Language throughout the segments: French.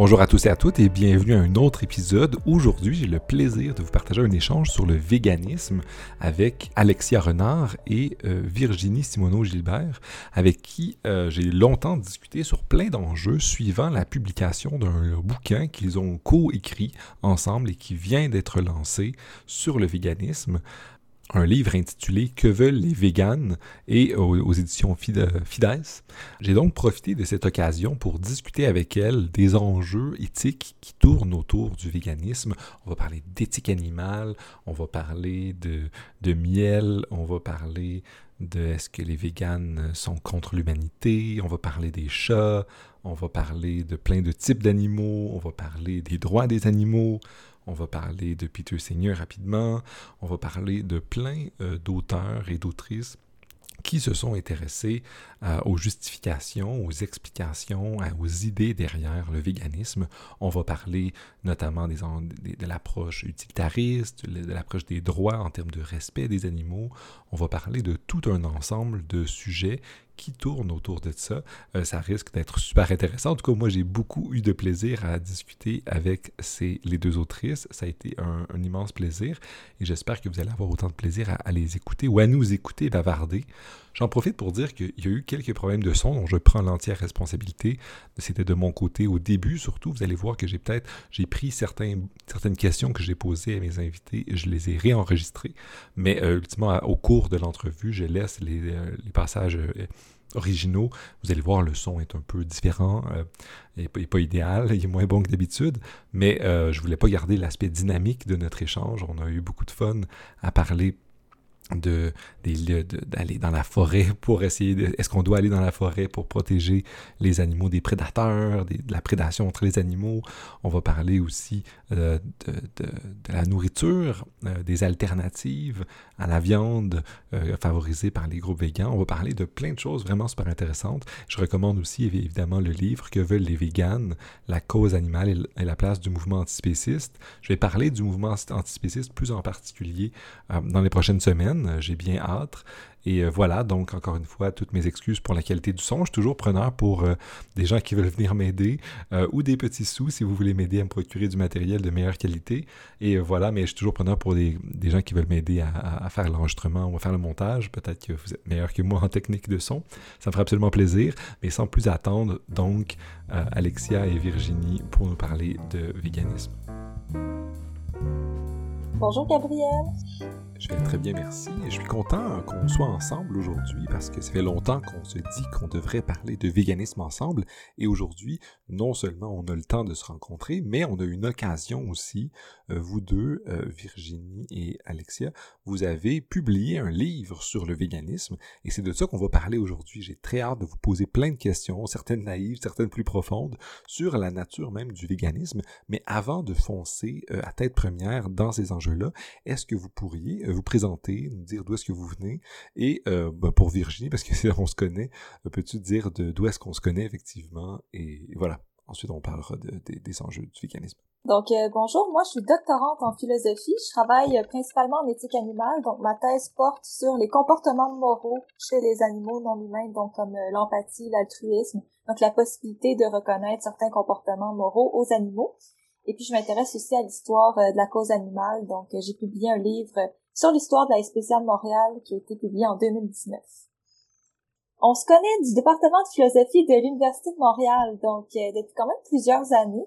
Bonjour à tous et à toutes et bienvenue à un autre épisode. Aujourd'hui, j'ai le plaisir de vous partager un échange sur le véganisme avec Alexia Renard et euh, Virginie Simoneau-Gilbert, avec qui euh, j'ai longtemps discuté sur plein d'enjeux suivant la publication d'un bouquin qu'ils ont co-écrit ensemble et qui vient d'être lancé sur le véganisme un livre intitulé Que veulent les véganes et aux, éditions Fides. J'ai donc profité de cette occasion pour discuter avec elle des enjeux éthiques qui tournent autour du véganisme. On va parler d'éthique animale, on va parler de, de miel, on va parler de est-ce que les véganes sont contre l'humanité, on va parler des chats, on va parler de plein de types d'animaux, on va parler des droits des animaux, on va parler de Peter Singer rapidement, on va parler de plein euh, d'auteurs et d'autrices qui se sont intéressés euh, aux justifications, aux explications, aux idées derrière le véganisme. On va parler notamment de l'approche utilitariste, de l'approche des droits en termes de respect des animaux. On va parler de tout un ensemble de sujets qui tourne autour de ça. Euh, ça risque d'être super intéressant. En tout cas, moi, j'ai beaucoup eu de plaisir à discuter avec ces, les deux autrices. Ça a été un, immense plaisir et j'espère que vous allez avoir autant de plaisir à, les écouter ou à nous écouter bavarder. J'en profite pour dire qu'il y a eu quelques problèmes de son dont je prends l'entière responsabilité. C'était de mon côté au début, surtout. Vous allez voir que j'ai peut-être j'ai pris certains, certaines questions que j'ai posées à mes invités et je les ai réenregistrées. Mais euh, ultimement, au cours de l'entrevue, je laisse les, euh, les passages originaux, vous allez voir, le son est un peu différent, euh, il n'est pas idéal, il est moins bon que d'habitude, mais euh, je voulais pas garder l'aspect dynamique de notre échange. On a eu beaucoup de fun à parler de d'aller dans la forêt pour essayer de, est-ce qu'on doit aller dans la forêt pour protéger les animaux des prédateurs, de la prédation entre les animaux? On va parler aussi euh, de, la nourriture, euh, des alternatives à la viande euh, favorisée par les groupes végans. On va parler de plein de choses vraiment super intéressantes. Je recommande aussi évidemment le livre Que veulent les véganes, la cause animale et la place du mouvement antispéciste. Je vais parler du mouvement antispéciste plus en particulier dans les prochaines semaines euh, j'ai bien hâte. Et euh, voilà, donc encore une fois, toutes mes excuses pour la qualité du son. Je suis toujours preneur pour euh, des gens qui veulent venir m'aider ou des petits sous si vous voulez m'aider à me procurer du matériel de meilleure qualité. Et voilà, mais je suis toujours preneur pour des, gens qui veulent m'aider à, faire l'enregistrement ou à faire le montage. Peut-être que vous êtes meilleur que moi en technique de son. Ça me ferait absolument plaisir. Mais sans plus attendre, donc, Alexia et Virginie pour nous parler de véganisme. Bonjour Gabriel. Je vais très bien, merci. Je suis content qu'on soit ensemble aujourd'hui parce que ça fait longtemps qu'on se dit qu'on devrait parler de véganisme ensemble. Et aujourd'hui, non seulement on a le temps de se rencontrer, mais on a une occasion aussi, euh, vous deux, euh, Virginie et Alexia, vous avez publié un livre sur le véganisme et c'est de ça qu'on va parler aujourd'hui. J'ai très hâte de vous poser plein de questions, certaines naïves, certaines plus profondes, sur la nature même du véganisme. Mais avant de foncer euh, à tête première dans ces enjeux-là, est-ce que vous pourriez vous présenter, nous dire d'où est-ce que vous venez. Et euh, ben, pour Virginie, parce que c'est on se connaît, euh, peux-tu dire d'où est-ce qu'on se connaît effectivement? Et voilà. Ensuite, on parlera des enjeux du véganisme. Donc, bonjour, moi je suis doctorante en philosophie. Je travaille principalement en éthique animale. Donc, ma thèse porte sur les comportements moraux chez les animaux non humains, donc comme l'empathie, l'altruisme. Donc, la possibilité de reconnaître certains comportements moraux aux animaux. Et puis, je m'intéresse aussi à l'histoire de la cause animale. Donc, j'ai publié un livre sur l'histoire de la spéciale Montréal qui a été publié en 2019. On se connaît du département de philosophie de l'Université de Montréal, donc euh, depuis quand même plusieurs années.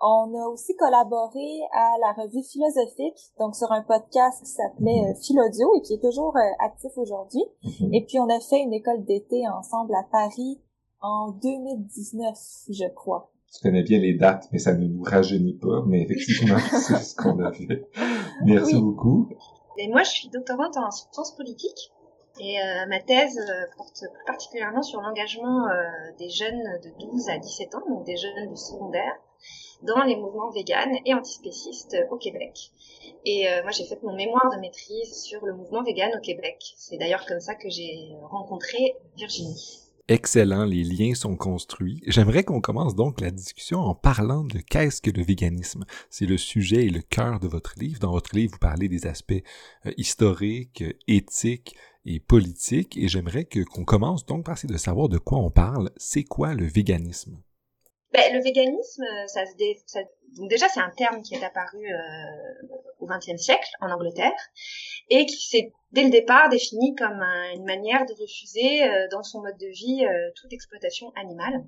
On a aussi collaboré à la revue philosophique, donc sur un podcast qui s'appelait euh, Philodio et qui est toujours euh, actif aujourd'hui. Mhm. Et puis on a fait une école d'été ensemble à Paris en 2019, je crois. Tu connais bien les dates, mais ça ne nous rajeunit pas. Mais effectivement, c'est ce qu'on a fait. Merci beaucoup. Et moi, je suis doctorante en sciences politiques. Et euh, ma thèse euh, porte plus particulièrement sur l'engagement euh, des jeunes de 12 à 17 ans, donc des jeunes du secondaire, dans les mouvements véganes et antispécistes au Québec. Et moi, j'ai fait mon mémoire de maîtrise sur le mouvement vegan au Québec. C'est d'ailleurs comme ça que j'ai rencontré Virginie. Excellent, les liens sont construits. J'aimerais qu'on commence donc la discussion en parlant de qu'est-ce que le véganisme. C'est le sujet et le cœur de votre livre. Dans votre livre, vous parlez des aspects euh, historiques, éthiques et politiques, et j'aimerais qu'on commence donc par essayer de savoir de quoi on parle. C'est quoi le véganisme? Ben, le véganisme, ça se, dé... ça... donc déjà c'est un terme qui est apparu euh, au XXe siècle en Angleterre et qui s'est dès le départ défini comme une manière de refuser euh, dans son mode de vie euh, toute exploitation animale.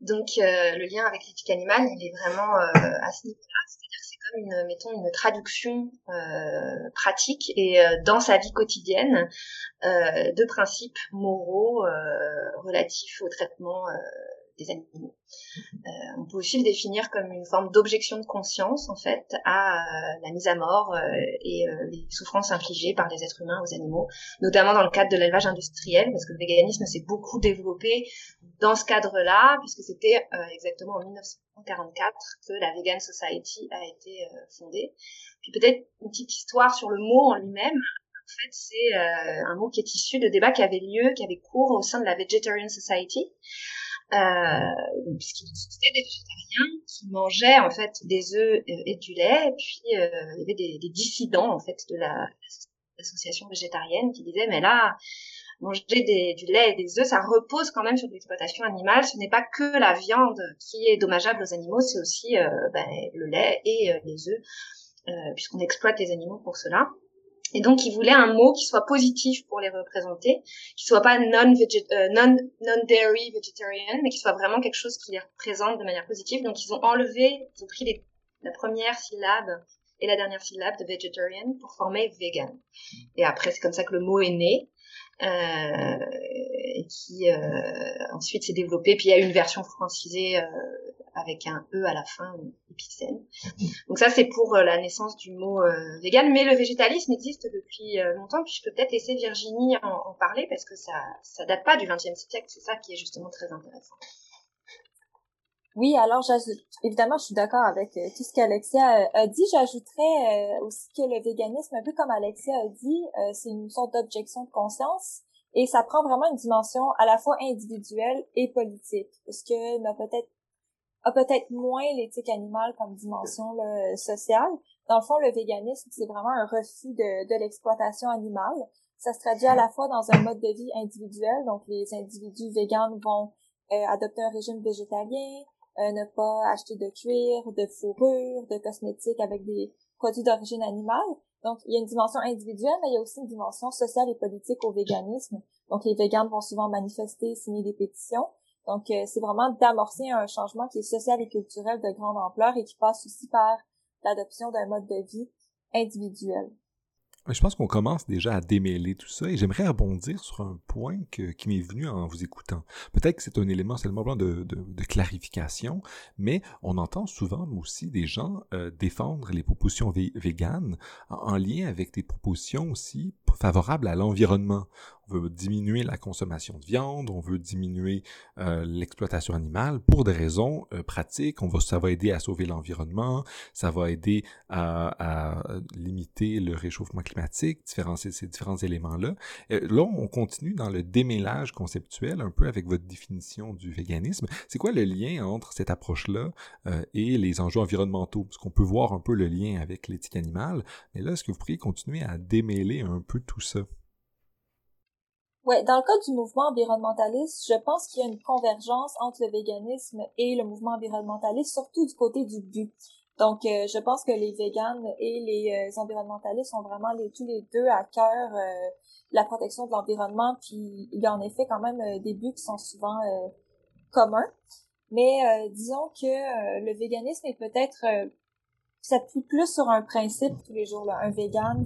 Donc le lien avec l'éthique animale, il est vraiment à ce niveau-là, c'est-à-dire c'est comme une, mettons, une traduction pratique et dans sa vie quotidienne de principes moraux relatifs au traitement des animaux. Euh, on peut aussi le définir comme une forme d'objection de conscience en fait à euh, la mise à mort euh, et les souffrances infligées par les êtres humains aux animaux, notamment dans le cadre de l'élevage industriel, parce que le véganisme s'est beaucoup développé dans ce cadre-là, puisque c'était exactement en 1944 que la Vegan Society a été fondée. Puis peut-être une petite histoire sur le mot en lui-même. En fait, c'est un mot qui est issu de débats qui avaient lieu, qui avaient cours au sein de la Vegetarian Society, euh, puisqu'il existait des végétariens qui mangeaient en fait des œufs et du lait, et puis euh, il y avait des, dissidents en fait de l'association végétarienne qui disaient mais là manger du lait et des œufs, ça repose quand même sur l'exploitation animale. Ce n'est pas que la viande qui est dommageable aux animaux, c'est aussi euh, ben, le lait et euh, les œufs, euh, puisqu'on exploite les animaux pour cela. Et donc, ils voulaient un mot qui soit positif pour les représenter, qui soit pas non, euh, non, non dairy vegetarian, mais qui soit vraiment quelque chose qui les représente de manière positive. Donc, ils ont enlevé, ils ont pris la première syllabe et la dernière syllabe de vegetarian pour former vegan. Et après, c'est comme ça que le mot est né. Euh, et qui euh, ensuite s'est développé. Puis il y a une version francisée euh, avec un E à la fin, épicène. Donc ça, c'est pour euh, la naissance du mot euh, vegan. Mais le végétalisme existe depuis longtemps, puis je peux peut-être laisser Virginie en, parler, parce que ça ça date pas du XXe siècle, c'est ça qui est justement très intéressant. Oui, alors évidemment, je suis d'accord avec tout ce qu'Alexia a dit. J'ajouterais aussi que le véganisme, un peu comme Alexia a dit, c'est une sorte d'objection de conscience. Et ça prend vraiment une dimension à la fois individuelle et politique, parce que n'a peut-être a peut-être moins l'éthique animale comme dimension sociale. Dans le fond, le véganisme, c'est vraiment un refus de, de l'exploitation animale. Ça se traduit à la fois dans un mode de vie individuel, donc les individus véganes vont euh, adopter un régime végétalien, euh, ne pas acheter de cuir, de fourrure, de cosmétiques avec des produits d'origine animale. Donc, il y a une dimension individuelle, mais il y a aussi une dimension sociale et politique au véganisme. Donc, les véganes vont souvent manifester, signer des pétitions. Donc, euh, c'est vraiment d'amorcer un changement qui est social et culturel de grande ampleur et qui passe aussi par l'adoption d'un mode de vie individuel. Je pense qu'on commence déjà à démêler tout ça et j'aimerais rebondir sur un point qui m'est venu en vous écoutant. Peut-être que c'est un élément seulement de, clarification, mais on entend souvent aussi des gens euh, défendre les propositions véganes en, lien avec des propositions aussi favorables à l'environnement on veut diminuer la consommation de viande, on veut diminuer euh, l'exploitation animale pour des raisons euh, pratiques. On va, ça va aider à sauver l'environnement, ça va aider à, limiter le réchauffement climatique, différencier ces différents éléments-là. là, on continue dans le démêlage conceptuel un peu avec votre définition du véganisme. C'est quoi le lien entre cette approche-là euh, et les enjeux environnementaux? Parce qu'on peut voir un peu le lien avec l'éthique animale, mais là, est-ce que vous pourriez continuer à démêler un peu tout ça? Ouais, dans le cas du mouvement environnementaliste, je pense qu'il y a une convergence entre le véganisme et le mouvement environnementaliste, surtout du côté du but. Donc, euh, je pense que les véganes et les euh, environnementalistes sont vraiment tous les deux à cœur euh, la protection de l'environnement. Puis, il y a en effet quand même des buts qui sont souvent communs. Mais disons que le véganisme est peut-être s'appuie plus sur un principe tous les jours. Là. Un vegan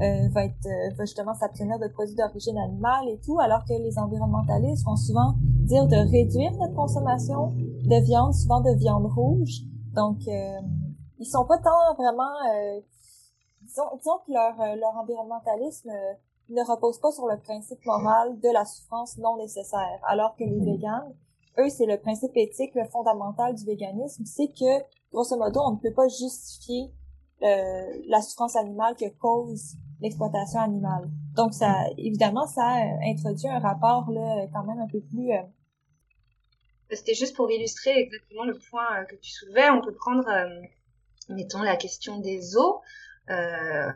euh, va être euh, va justement s'abstenir de produits d'origine animale et tout, alors que les environnementalistes vont souvent dire de réduire notre consommation de viande, souvent de viande rouge. Donc, euh, ils sont pas tant vraiment, euh, disons, disons que leur leur environnementalisme ne repose pas sur le principe moral de la souffrance non nécessaire, alors que les véganes, eux, c'est le principe éthique, le fondamental du véganisme, c'est que grosso modo, on ne peut pas justifier la souffrance animale que cause l'exploitation animale. Donc, ça, évidemment, ça introduit un rapport là, quand même un peu plus. Euh, C'était juste pour illustrer exactement le point euh, que tu soulevais. On peut prendre, euh, mettons, la question des eaux. Euh,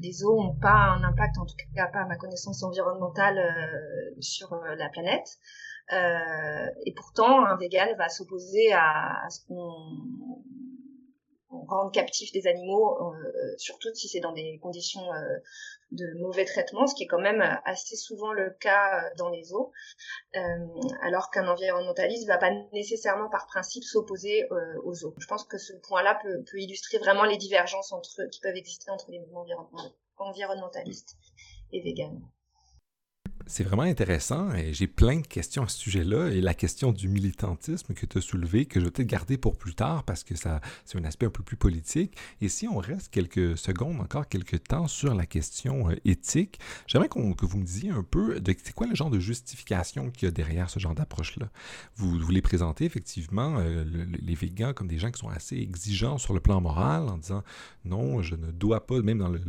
les eaux n'ont pas un impact, en tout cas pas à ma connaissance environnementale, sur la planète. et pourtant, un vegan va s'opposer à, ce qu'on rende captif des animaux, surtout si c'est dans des conditions de mauvais traitements, ce qui est quand même assez souvent le cas dans les eaux, euh, alors qu'un environnementaliste ne va pas nécessairement par principe s'opposer euh, aux eaux. Je pense que ce point-là peut, peut, illustrer vraiment les divergences entre, qui peuvent exister entre les mouvements environnementalistes et véganes. C'est vraiment intéressant et j'ai plein de questions à ce sujet-là. Et la question du militantisme que tu as soulevé, que je vais peut-être garder pour plus tard parce que ça, c'est un aspect un peu plus politique. Et si on reste quelques secondes, encore quelques temps sur la question euh, éthique, j'aimerais que vous me disiez un peu de c'est quoi le genre de justification qu'il y a derrière ce genre d'approche-là? Vous, les présentez effectivement, euh, les végans, comme des gens qui sont assez exigeants sur le plan moral en disant non, je ne dois pas, même dans le,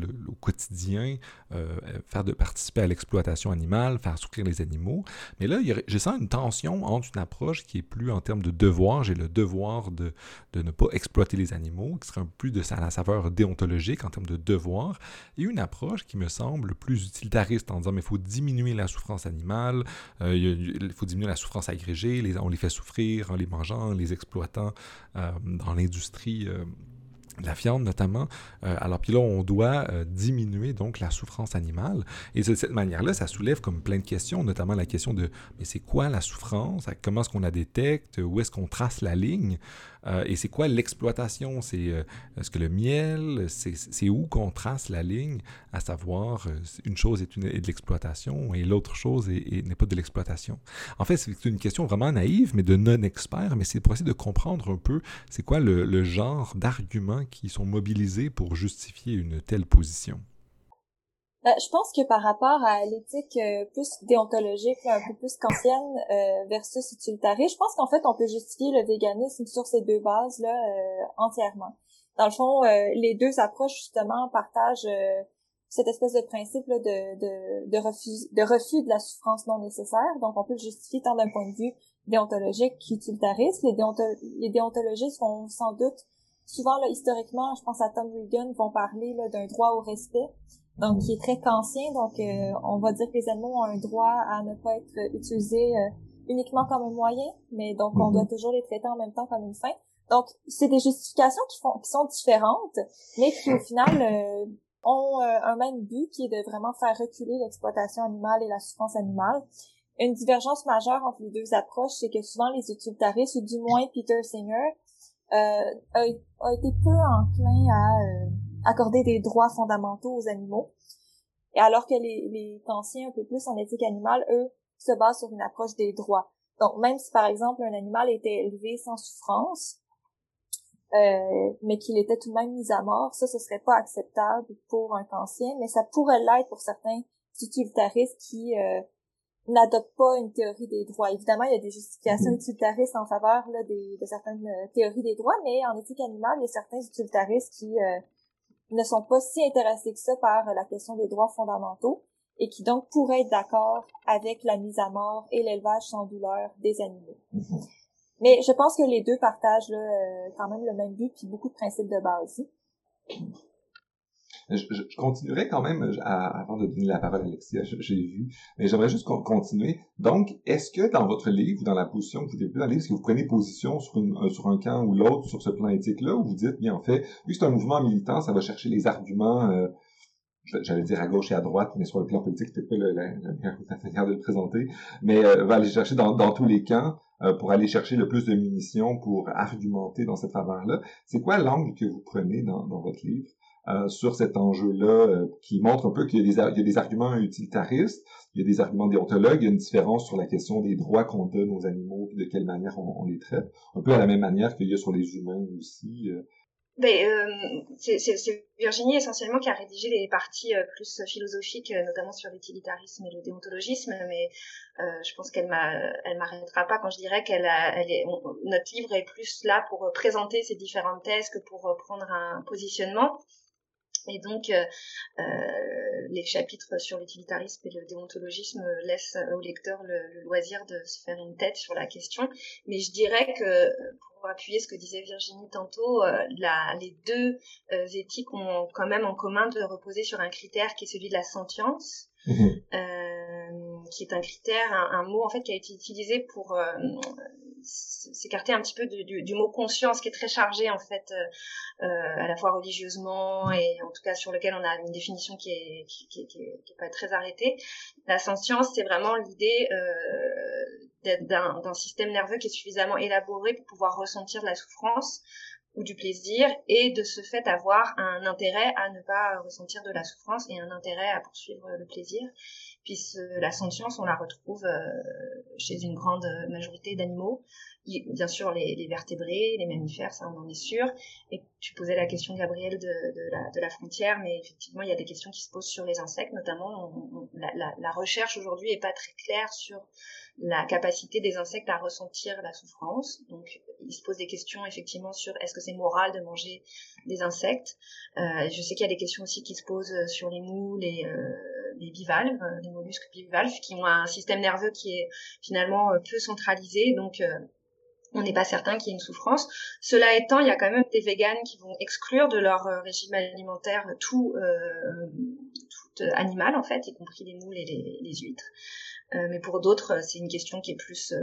quotidien, euh, faire de participer à l'exploitation animale faire souffrir les animaux. Mais là, je sens une tension entre une approche qui est plus en termes de devoir, j'ai le devoir de, de, ne pas exploiter les animaux, qui serait un peu plus de la saveur déontologique en termes de devoir, et une approche qui me semble plus utilitariste en disant, mais il faut diminuer la souffrance animale, euh, il faut diminuer la souffrance agrégée, on les fait souffrir en les mangeant, en les exploitant euh, dans l'industrie. Euh, la viande notamment. Euh, alors puis là, on doit euh, diminuer donc la souffrance animale. Et de cette manière-là, ça soulève comme plein de questions, notamment la question de mais c'est quoi la souffrance? Comment est-ce qu'on la détecte? Où est-ce qu'on trace la ligne? Euh, et c'est quoi l'exploitation? C'est euh, est-ce que le miel, c'est où qu'on trace la ligne, à savoir euh, une chose est, une, de l'exploitation et l'autre chose n'est pas de l'exploitation? En fait, c'est une question vraiment naïve, mais de non-expert, mais c'est pour essayer de comprendre un peu c'est quoi le genre d'arguments qui sont mobilisés pour justifier une telle position? Ben, je pense que par rapport à l'éthique euh, plus déontologique, un peu plus kantienne euh, versus utilitariste, je pense qu'en fait on peut justifier le véganisme sur ces deux bases là euh, entièrement. Dans le fond, les deux approches justement partagent cette espèce de principe là, de, de, de, refus, de refus de la souffrance non nécessaire. Donc on peut le justifier tant d'un point de vue déontologique qu'utilitariste. Les, les déontologistes vont sans doute souvent là, historiquement, je pense à Tom Regan, vont parler d'un droit au respect donc qui est très kantien. Donc, euh, on va dire que les animaux ont un droit à ne pas être utilisés euh, uniquement comme un moyen, mais donc on doit mhm. toujours les traiter en même temps comme une fin. Donc, c'est des justifications qui, font, qui sont différentes, mais qui au final euh, ont un même but, qui est de vraiment faire reculer l'exploitation animale et la souffrance animale. Une divergence majeure entre les deux approches, c'est que souvent les utilitaristes, ou du moins Peter Singer, a, a, été peu enclin à accorder des droits fondamentaux aux animaux. Et alors que les, les anciens un peu plus en éthique animale, eux, se basent sur une approche des droits. Donc, même si, par exemple, un animal était élevé sans souffrance, euh, mais qu'il était tout de même mis à mort, ça, ce serait pas acceptable pour un cancien, mais ça pourrait l'être pour certains utilitaristes qui euh, n'adoptent pas une théorie des droits. Évidemment, il y a des justifications mm-hmm. utilitaristes en faveur là, des, de certaines euh, théories des droits, mais en éthique animale, il y a certains utilitaristes qui euh, ne sont pas si intéressés que ça par la question des droits fondamentaux et qui donc pourraient être d'accord avec la mise à mort et l'élevage sans douleur des animaux. Mm-hmm. Mais je pense que les deux partagent euh, quand même le même but puis beaucoup de principes de base. Je, je, continuerai quand même, avant de donner la parole à Alexia, j'ai vu, mais j'aimerais juste continuer. Donc, est-ce que dans votre livre ou dans la position que vous développez dans le livre, est-ce que vous prenez position sur, une, euh, sur un camp ou l'autre sur ce plan éthique-là, ou vous dites, bien en fait, vu que c'est un mouvement militant, ça va chercher les arguments, euh, j'allais dire à gauche et à droite, mais sur le plan politique, peut-être pas la, manière de le présenter, mais euh, va aller chercher dans, dans tous les camps euh, pour aller chercher le plus de munitions pour argumenter dans cette faveur-là. C'est quoi l'angle que vous prenez dans, dans votre livre? Euh, sur cet enjeu-là, euh, qui montre un peu qu'il y, y, a des arguments utilitaristes, il y a des arguments déontologues, il y a une différence sur la question des droits qu'on donne aux animaux, de quelle manière on, les traite, un peu à la même manière qu'il y a sur les humains aussi. Euh. Ben, euh, c'est Virginie essentiellement qui a rédigé les parties plus philosophiques, notamment sur l'utilitarisme et le déontologisme, mais je pense qu'elle elle m'arrêtera pas quand je dirais qu'elle elle est, notre livre est plus là pour présenter ces différentes thèses que pour prendre un positionnement. Et donc, euh, euh, les chapitres sur l'utilitarisme et le déontologisme laissent au lecteur le, loisir de se faire une tête sur la question. Mais je dirais que, pour appuyer ce que disait Virginie tantôt, euh, la, les deux euh, éthiques ont quand même en commun de reposer sur un critère qui est celui de la sentience. Mmh. qui est un critère, un, mot en fait qui a été utilisé pour euh, s'écarter un petit peu du, mot conscience qui est très chargé en fait euh, à la fois religieusement et en tout cas sur lequel on a une définition qui est qui, pas très arrêtée. La sentience c'est vraiment l'idée d'un système nerveux qui est suffisamment élaboré pour pouvoir ressentir la souffrance ou du plaisir et de ce fait avoir un intérêt à ne pas ressentir de la souffrance et un intérêt à poursuivre le plaisir. Puis la sentience, on la retrouve euh, chez une grande majorité d'animaux. Bien sûr, les, les, vertébrés, les mammifères, ça on en est sûr. Et tu posais la question, Gabriel, de, de, la, de la frontière, mais effectivement, il y a des questions qui se posent sur les insectes, notamment. la, la, la, recherche aujourd'hui est pas très claire sur la capacité des insectes à ressentir la souffrance. Donc, il se pose des questions effectivement sur est-ce que c'est moral de manger des insectes. Euh, je sais qu'il y a des questions aussi qui se posent sur les moules et euh, les bivalves, les mollusques bivalves, qui ont un système nerveux qui est finalement euh, peu centralisé. Donc, euh, on n'est pas certain qu'il y ait une souffrance. Cela étant, il y a quand même des véganes qui vont exclure de leur euh, régime alimentaire tout, euh, tout animal en fait, y compris les moules et les, les huîtres. Euh, mais pour d'autres, euh, c'est une question qui est plus, euh,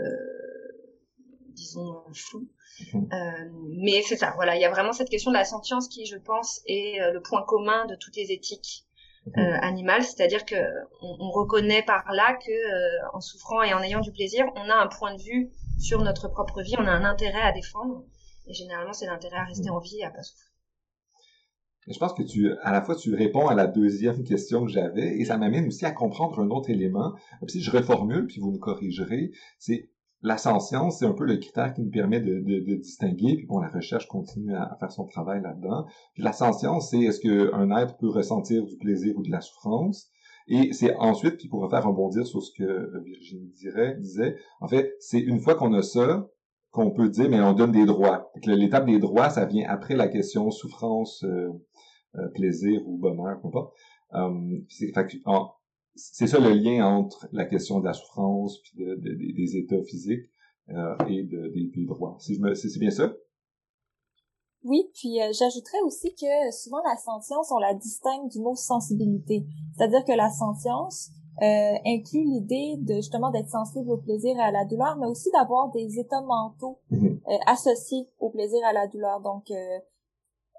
disons, floue. Mhm. mais c'est ça, voilà, il y a vraiment cette question de la sentience qui, je pense, est le point commun de toutes les éthiques mhm. animales, c'est-à-dire que on, reconnaît par là que en souffrant et en ayant du plaisir, on a un point de vue sur notre propre vie, on a un intérêt à défendre, et généralement c'est l'intérêt à rester en vie et à pas souffrir. Je pense que tu, à la fois, tu réponds à la deuxième question que j'avais, et ça m'amène aussi à comprendre un autre élément. Si je reformule, puis vous me corrigerez, c'est la science, c'est un peu le critère qui nous permet de, de, distinguer, puis bon, la recherche continue à, faire son travail là-dedans. Puis la science, c'est est-ce qu'un être peut ressentir du plaisir ou de la souffrance? Et c'est ensuite, puis pour faire rebondir sur ce que Virginie dirait, disait, en fait, c'est une fois qu'on a ça, qu'on peut dire, mais on donne des droits. L'étape des droits, ça vient après la question souffrance, euh, euh, plaisir ou bonheur, peu importe. Euh, ça le lien entre la question de la souffrance puis de, des états physiques euh, et de, des, droits. Si je me, c'est bien ça? Oui, puis j'ajouterais aussi que souvent la sentience, on la distingue du mot sensibilité. C'est-à-dire que la sentience euh, inclut l'idée de justement d'être sensible au plaisir et à la douleur, mais aussi d'avoir des états mentaux mm-hmm. associés au plaisir et à la douleur. Donc,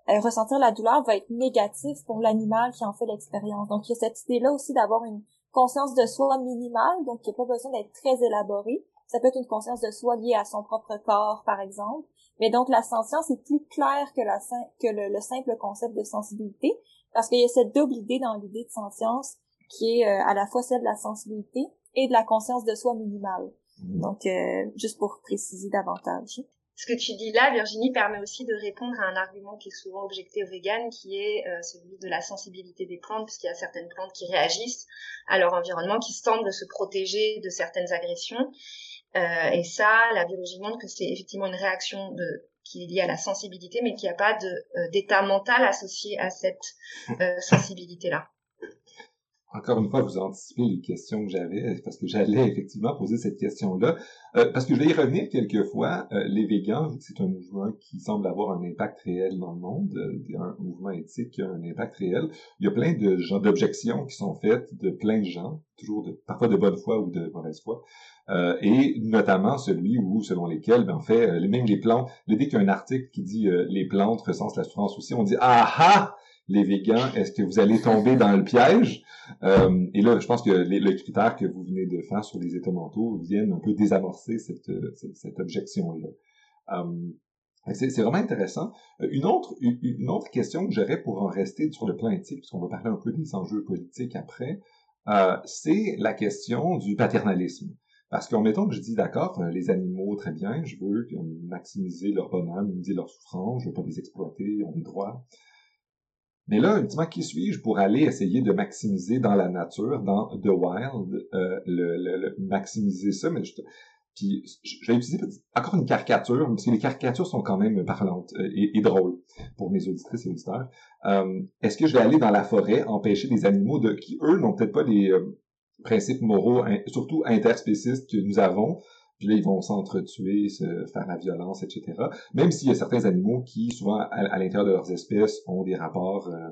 euh, ressentir la douleur va être négatif pour l'animal qui en fait l'expérience. Donc, il y a cette idée-là aussi d'avoir une conscience de soi minimale, donc il n'y a pas besoin d'être très élaboré. Ça peut être une conscience de soi liée à son propre corps, par exemple. Mais donc, la sentience est plus claire que, la, que le, simple concept de sensibilité, parce qu'il y a cette double idée dans l'idée de sentience qui est euh, à la fois celle de la sensibilité et de la conscience de soi minimale. Mmh. Donc, euh, juste pour préciser davantage ce que tu dis là, Virginie, permet aussi de répondre à un argument qui est souvent objecté aux véganes, qui est euh, celui de la sensibilité des plantes, puisqu'il y a certaines plantes qui réagissent à leur environnement, qui semblent se protéger de certaines agressions. Euh, et ça, la biologie montre que c'est effectivement une réaction de, qui est liée à la sensibilité, mais qu'il n'y a pas euh, d'état mental associé à cette sensibilité-là encore une fois, vous anticipez les questions que j'avais, parce que j'allais effectivement poser cette question-là. Euh, parce que je vais y revenir quelques fois. Euh, les végans, c'est un mouvement qui semble avoir un impact réel dans le monde, euh, un mouvement éthique qui a un impact réel. Il y a plein de gens d'objections qui sont faites de plein de gens, toujours de, parfois de bonne foi ou de mauvaise foi. et notamment celui où, selon lesquels, ben, en fait, même les plantes, dès qu'il y a un article qui dit les plantes ressentent la souffrance aussi, on dit ah ah les végans, est-ce que vous allez tomber dans le piège? Euh, et là, je pense que les, le critère que vous venez de faire sur les états mentaux viennent un peu désamorcer cette, cette, objection-là. Euh, c'est vraiment intéressant. Euh, une autre, question que j'aurais pour en rester sur le plan éthique, puisqu'on va parler un peu des enjeux politiques après, euh, c'est la question du paternalisme. Parce qu'en mettant que je dis, d'accord, les animaux, très bien, je veux maximiser leur bonheur, minimiser leur souffrance, je veux pas les exploiter, ils ont des droits. Mais là, ultimement, qui suis-je pour aller essayer de maximiser dans la nature, dans The Wild, euh, le, le, maximiser ça, mais je, puis je vais utiliser encore une caricature, parce que les caricatures sont quand même parlantes euh, et, drôles pour mes auditrices et auditeurs. Euh, est-ce que je vais aller dans la forêt empêcher des animaux de qui, eux, n'ont peut-être pas les principes moraux, surtout interspécistes que nous avons, puis là, ils vont s'entretuer, se faire la violence, etc. Même s'il y a certains animaux qui, souvent, à, l'intérieur de leurs espèces, ont des rapports euh,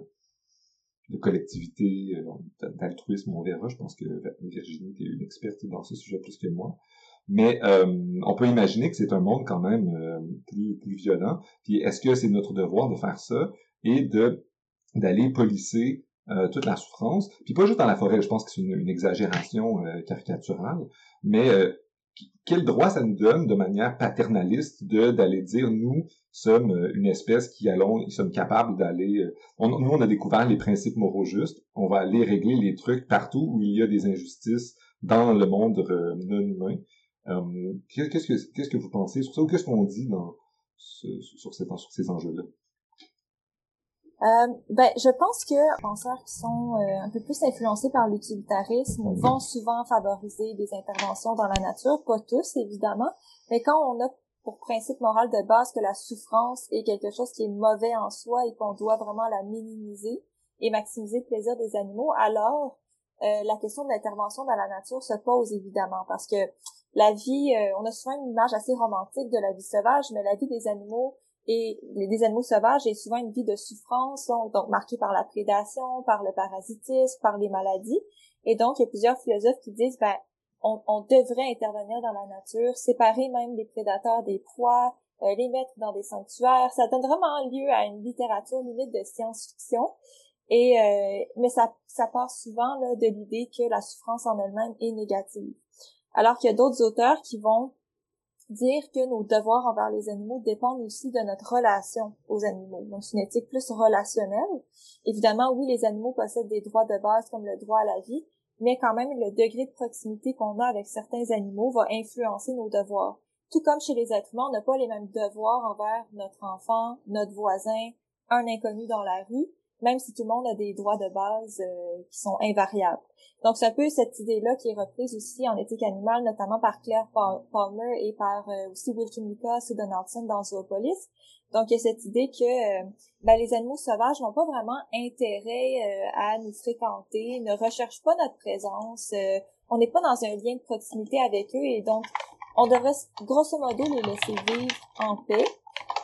de collectivité, euh, d'altruisme, on verra. Je pense que Virginie est une experte dans ce sujet plus que moi. Mais euh, on peut imaginer que c'est un monde quand même euh, plus, plus violent. Puis est-ce que c'est notre devoir de faire ça et de d'aller policer euh, toute la souffrance? Puis pas juste dans la forêt, je pense que c'est une, une, exagération caricaturale, mais quel droit ça nous donne de manière paternaliste de d'aller dire nous sommes euh, une espèce qui allons sommes capables d'aller euh, nous on a découvert les principes moraux justes. On va aller régler les trucs partout où il y a des injustices dans le monde euh, non humain. Qu'est-ce que qu'est-ce que vous pensez sur ça? Ou qu'est-ce qu'on dit dans sur, ces, sur ces enjeux là euh, ben, je pense que penseurs qui sont euh, un peu plus influencés par l'utilitarisme vont souvent favoriser des interventions dans la nature, pas tous évidemment, mais quand on a pour principe moral de base que la souffrance est quelque chose qui est mauvais en soi et qu'on doit vraiment la minimiser et maximiser le plaisir des animaux, alors euh, la question de l'intervention dans la nature se pose évidemment. Parce que la vie, on a souvent une image assez romantique de la vie sauvage, mais la vie des animaux et des animaux sauvages est souvent une vie de souffrance, donc marquée par la prédation, par le parasitisme, par les maladies. Et donc, il y a plusieurs philosophes qui disent, ben, on, on devrait intervenir dans la nature, séparer même les prédateurs des proies, euh, les mettre dans des sanctuaires. Ça donne vraiment lieu à une littérature limite de science-fiction. Et euh, mais ça, ça part souvent là, de l'idée que la souffrance en elle-même est négative. Alors qu'il y a d'autres auteurs qui vont dire que nos devoirs envers les animaux dépendent aussi de notre relation aux animaux. Donc, c'est une éthique plus relationnelle. Évidemment, oui, les animaux possèdent des droits de base comme le droit à la vie, mais quand même, le degré de proximité qu'on a avec certains animaux va influencer nos devoirs. Tout comme chez les êtres humains, on n'a pas les mêmes devoirs envers notre enfant, notre voisin, un inconnu dans la rue, même si tout le monde a des droits de base euh, qui sont invariables. Donc, c'est un peu cette idée-là qui est reprise aussi en éthique animale, notamment par Claire Palmer et par euh, aussi Wilton Lucas ou Donaldson dans Zoopolis. Donc, il y a cette idée que euh, ben, les animaux sauvages n'ont pas vraiment intérêt euh, à nous fréquenter, ne recherchent pas notre présence, on n'est pas dans un lien de proximité avec eux et donc on devrait grosso modo les laisser vivre en paix.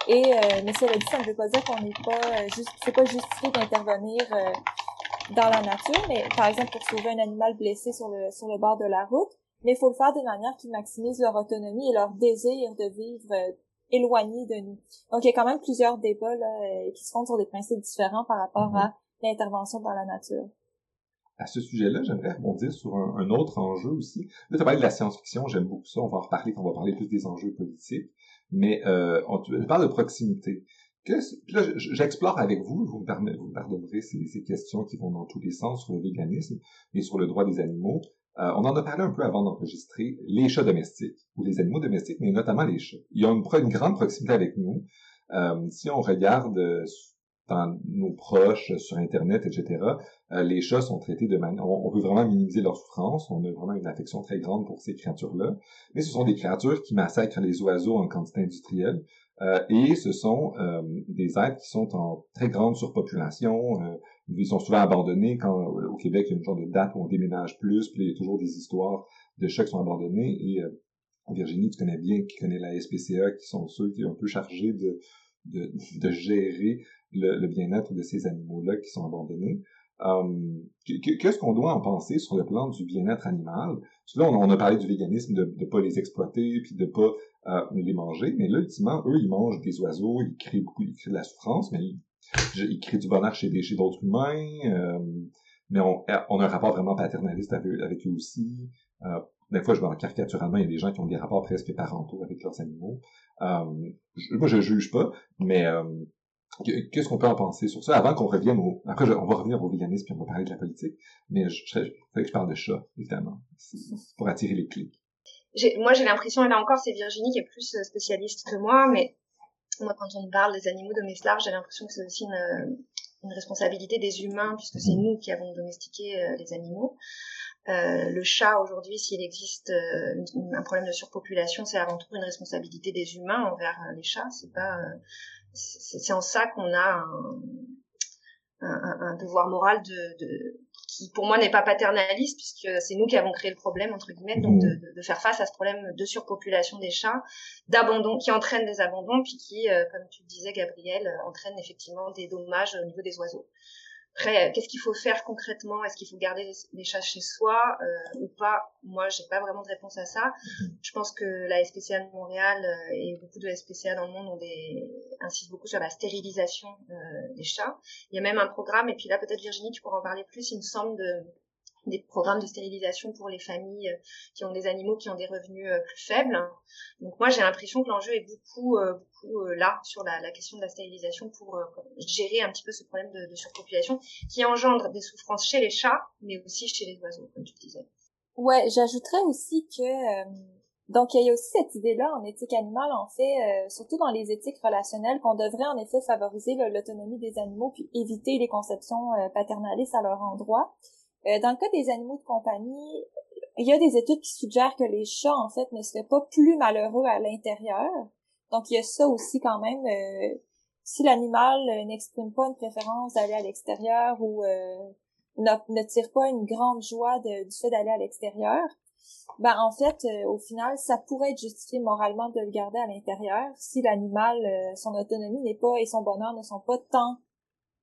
Et mais cela dit, ça ne veut pas dire qu'on n'est pas juste, c'est pas justifié d'intervenir dans la nature, mais par exemple pour sauver un animal blessé sur le, sur le bord de la route, mais il faut le faire de manière qui maximise leur autonomie et leur désir de vivre euh, éloigné de nous. Donc il y a quand même plusieurs débats là, euh, qui se font sur des principes différents par rapport à mhm. l'intervention dans la nature. À ce sujet-là, j'aimerais rebondir sur un, autre enjeu aussi. Là, tu parlé de la science-fiction, j'aime beaucoup ça, on va en reparler quand on va parler plus des enjeux politiques, mais euh, on, parle de proximité j'explore avec vous, vous me, vous pardonnerez ces, questions qui vont dans tous les sens sur le véganisme et sur le droit des animaux. Euh, on en a parlé un peu avant d'enregistrer les chats domestiques ou les animaux domestiques, mais notamment les chats. Il y a une, grande proximité avec nous. Euh, si on regarde euh, dans nos proches sur Internet, etc., les chats sont traités de manière... On, veut vraiment minimiser leur souffrance. On a vraiment une affection très grande pour ces créatures-là. Mais ce sont des créatures qui massacrent les oiseaux en quantité industrielle. Euh, et ce sont euh, des êtres qui sont en très grande surpopulation. Euh, ils sont souvent abandonnés quand au Québec il y a une genre de date où on déménage plus, puis il y a toujours des histoires de chats qui sont abandonnés. Et Virginie, tu connais bien, qui connaît la SPCA, qui sont ceux qui sont un peu chargés de, de, de gérer le, le bien-être de ces animaux-là qui sont abandonnés. Qu'est-ce qu'on doit en penser sur le plan du bien-être animal? Parce là, on, a parlé du véganisme, de ne pas les exploiter, puis de pas les manger, mais là, ultimement, eux, ils mangent des oiseaux, ils créent beaucoup, ils créent de la souffrance, mais ils, créent du bonheur chez, chez d'autres humains, euh, mais on, on, a un rapport vraiment paternaliste avec, avec eux aussi. Euh, des fois, je vois caricaturalement, il y a des gens qui ont des rapports presque parentaux avec leurs animaux. Euh, je, moi, je juge pas, mais euh, qu'est-ce qu'on peut en penser sur ça? Avant qu'on revienne au... Après, on va revenir au véganisme puis on va parler de la politique, mais je, je, que je parle de chat, évidemment, pour attirer les clics moi j'ai l'impression, et là encore c'est Virginie qui est plus euh, spécialiste que moi, mais moi quand on parle des animaux domestiques, j'ai l'impression que c'est aussi une, une, responsabilité des humains puisque c'est nous qui avons domestiqué euh, les animaux. Euh, le chat aujourd'hui, s'il existe euh, un problème de surpopulation, c'est avant tout une responsabilité des humains envers les chats. C'est pas, c'est en ça qu'on a un, un, un, devoir moral de, de, qui pour moi n'est pas paternaliste puisque c'est nous qui avons créé le problème entre guillemets donc de, de, faire face à ce problème de surpopulation des chats d'abandon qui entraîne des abandons puis qui euh, comme tu le disais Gabriel euh, entraîne effectivement des dommages au niveau des oiseaux après, qu'est-ce qu'il faut faire concrètement? Est-ce qu'il faut garder les, chats chez soi euh, ou pas? Moi, j'ai pas vraiment de réponse à ça. Je pense que la SPCA de Montréal euh, et beaucoup de SPCA dans le monde ont des insistent beaucoup sur la stérilisation euh, des chats. Il y a même un programme, et puis là, peut-être Virginie, tu pourras en parler plus. Il me semble de des programmes de stérilisation pour les familles euh, qui ont des animaux qui ont des revenus euh, plus faibles. Donc moi j'ai l'impression que l'enjeu est beaucoup, euh, beaucoup là sur la, la, question de la stérilisation pour gérer un petit peu ce problème de, de, surpopulation qui engendre des souffrances chez les chats, mais aussi chez les oiseaux, comme tu disais. Ouais, j'ajouterais aussi que donc il y a aussi cette idée-là en éthique animale, en fait, surtout dans les éthiques relationnelles, qu'on devrait en effet favoriser l'autonomie des animaux puis éviter les conceptions paternalistes à leur endroit. Euh, dans le cas des animaux de compagnie, il y a des études qui suggèrent que les chats, en fait, ne seraient pas plus malheureux à l'intérieur. Donc, il y a ça aussi quand même. Euh, si l'animal euh, n'exprime pas une préférence d'aller à l'extérieur ou ne, tire pas une grande joie du fait d'aller à l'extérieur, ben en fait, au final, ça pourrait être justifié moralement de le garder à l'intérieur si l'animal, son autonomie n'est pas et son bonheur ne sont pas tant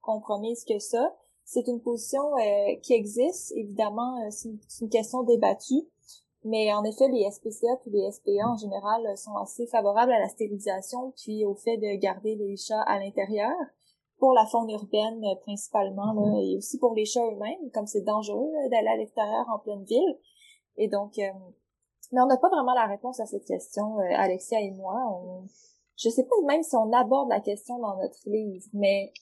compromises que ça c'est une position euh, qui existe. Évidemment, euh, c'est une, question débattue. Mais en effet, les SPCA puis les SPA en général euh, sont assez favorables à la stérilisation puis au fait de garder les chats à l'intérieur pour la faune urbaine principalement là, et aussi pour les chats eux-mêmes, comme c'est dangereux d'aller à l'extérieur en pleine ville. Et donc, mais on n'a pas vraiment la réponse à cette question, Alexia et moi. On, je sais pas même si on aborde la question dans notre livre, mais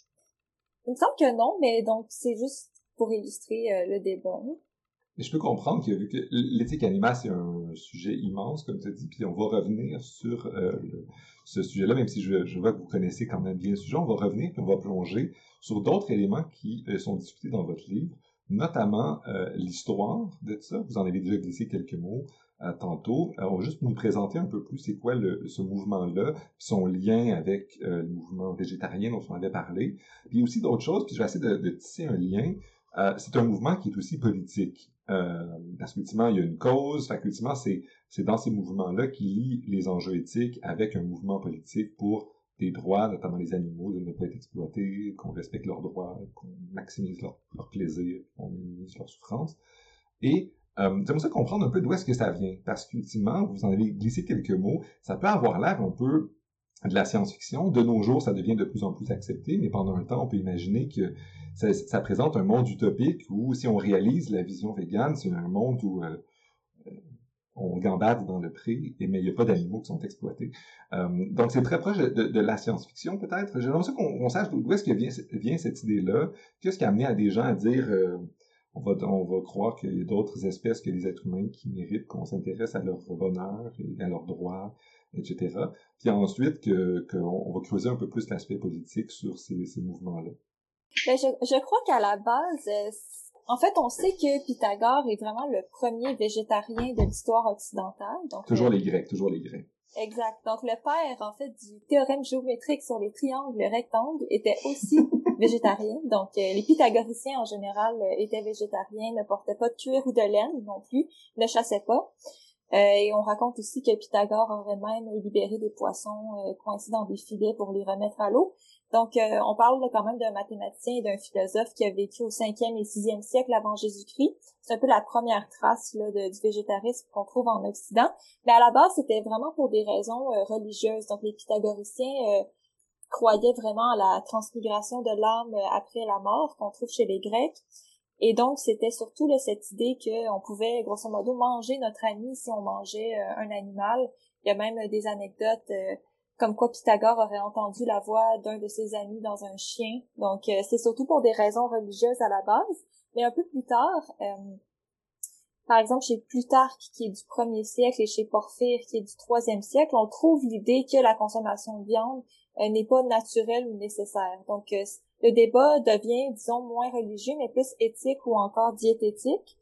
il me semble que non, mais donc c'est juste pour illustrer euh, le débat. Je peux comprendre que, que l'éthique animale, c'est un sujet immense, comme tu as dit, puis on va revenir sur euh, ce sujet-là, même si je, je, vois que vous connaissez quand même bien le sujet, on va revenir, puis on va plonger sur d'autres éléments qui euh, sont discutés dans votre livre, notamment l'histoire de ça. Vous en avez déjà glissé quelques mots, tantôt. on va juste nous présenter un peu plus c'est quoi le, ce mouvement-là, son lien avec euh, le mouvement végétarien dont on avait parlé. Puis aussi d'autres choses, puis je vais essayer de, tisser un lien. Euh, c'est un mouvement qui est aussi politique. Euh, parce qu'ultimement, il y a une cause, fait c'est, c'est dans ces mouvements-là qui lie les enjeux éthiques avec un mouvement politique pour des droits, notamment les animaux, de ne pas être exploités, qu'on respecte leurs droits, qu'on maximise leur, leur plaisir, qu'on minimise leur souffrance. Et euh, J'aimerais ça comprendre un peu d'où est-ce que ça vient, parce qu'ultimement, vous en avez glissé quelques mots, ça peut avoir l'air un peu de la science-fiction. De nos jours, ça devient de plus en plus accepté, mais pendant un temps, on peut imaginer que ça, présente un monde utopique où, si on réalise la vision végane, c'est un monde où euh, euh on gambade dans le pré, et mais il n'y a pas d'animaux qui sont exploités. Euh, donc, c'est très proche de, de, la science-fiction, peut-être. J'aimerais ça qu'on sache d'où est-ce que vient, vient cette idée-là. Qu'est-ce qui a amené à des gens à dire euh, on va, on va croire qu'il y a d'autres espèces que les êtres humains qui méritent qu'on s'intéresse à leur bonheur et à leurs droits, etc. Puis ensuite, que, qu'on va creuser un peu plus l'aspect politique sur ces, ces mouvements-là. Ben, je, je crois qu'à la base, euh, en fait, on sait que Pythagore est vraiment le premier végétarien de l'histoire occidentale. Donc, toujours les Grecs, toujours les Grecs. Exact. Donc, le père, en fait, du théorème géométrique sur les triangles rectangles était aussi végétarien. Donc, euh, les pythagoriciens, en général, euh, étaient végétariens, ne portaient pas de cuir ou de laine non plus, ne chassaient pas. Euh, et on raconte aussi que Pythagore aurait même libéré des poissons coincés dans des filets pour les remettre à l'eau. Donc, on parle quand même d'un mathématicien et d'un philosophe qui a vécu au 5e et 6e siècle avant Jésus-Christ. C'est un peu la première trace là, du végétarisme qu'on trouve en Occident. Mais à la base, c'était vraiment pour des raisons religieuses. Donc, les pythagoriciens croyaient vraiment à la transmigration de l'âme après la mort qu'on trouve chez les Grecs. Et donc, c'était surtout là, cette idée qu'on pouvait, grosso modo, manger notre ami si on mangeait un animal. Il y a même des anecdotes comme quoi Pythagore aurait entendu la voix d'un de ses amis dans un chien. Donc, euh, c'est surtout pour des raisons religieuses à la base. Mais un peu plus tard, euh, par exemple, chez Plutarque, qui est du premier siècle, et chez Porphyre, qui est du troisième siècle, on trouve l'idée que la consommation de viande euh, n'est pas naturelle ou nécessaire. Donc, le débat devient, disons, moins religieux, mais plus éthique ou encore diététique.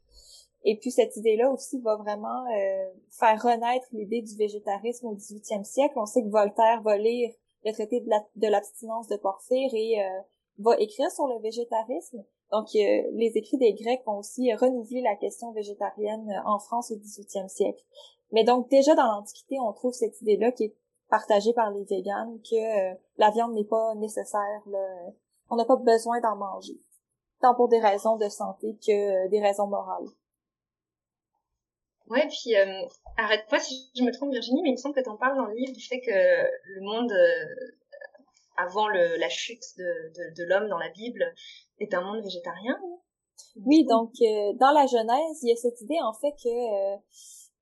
Et puis cette idée-là aussi va vraiment euh, faire renaître l'idée du végétarisme au 18e siècle. On sait que Voltaire va lire le traité de l'abstinence de Porphyre et euh, va écrire sur le végétarisme. Donc euh, les écrits des Grecs vont aussi renouveler la question végétarienne en France au 18e siècle. Mais donc déjà dans l'Antiquité, on trouve cette idée-là qui est partagée par les véganes que la viande n'est pas nécessaire. On n'a pas besoin d'en manger. tant pour des raisons de santé que des raisons morales. Ouais, puis arrête-toi si je me trompe Virginie, mais il me semble que tu parles dans le livre du fait que le monde avant le, la chute de, de, l'homme dans la Bible est un monde végétarien. Oui, donc dans la Genèse, il y a cette idée en fait que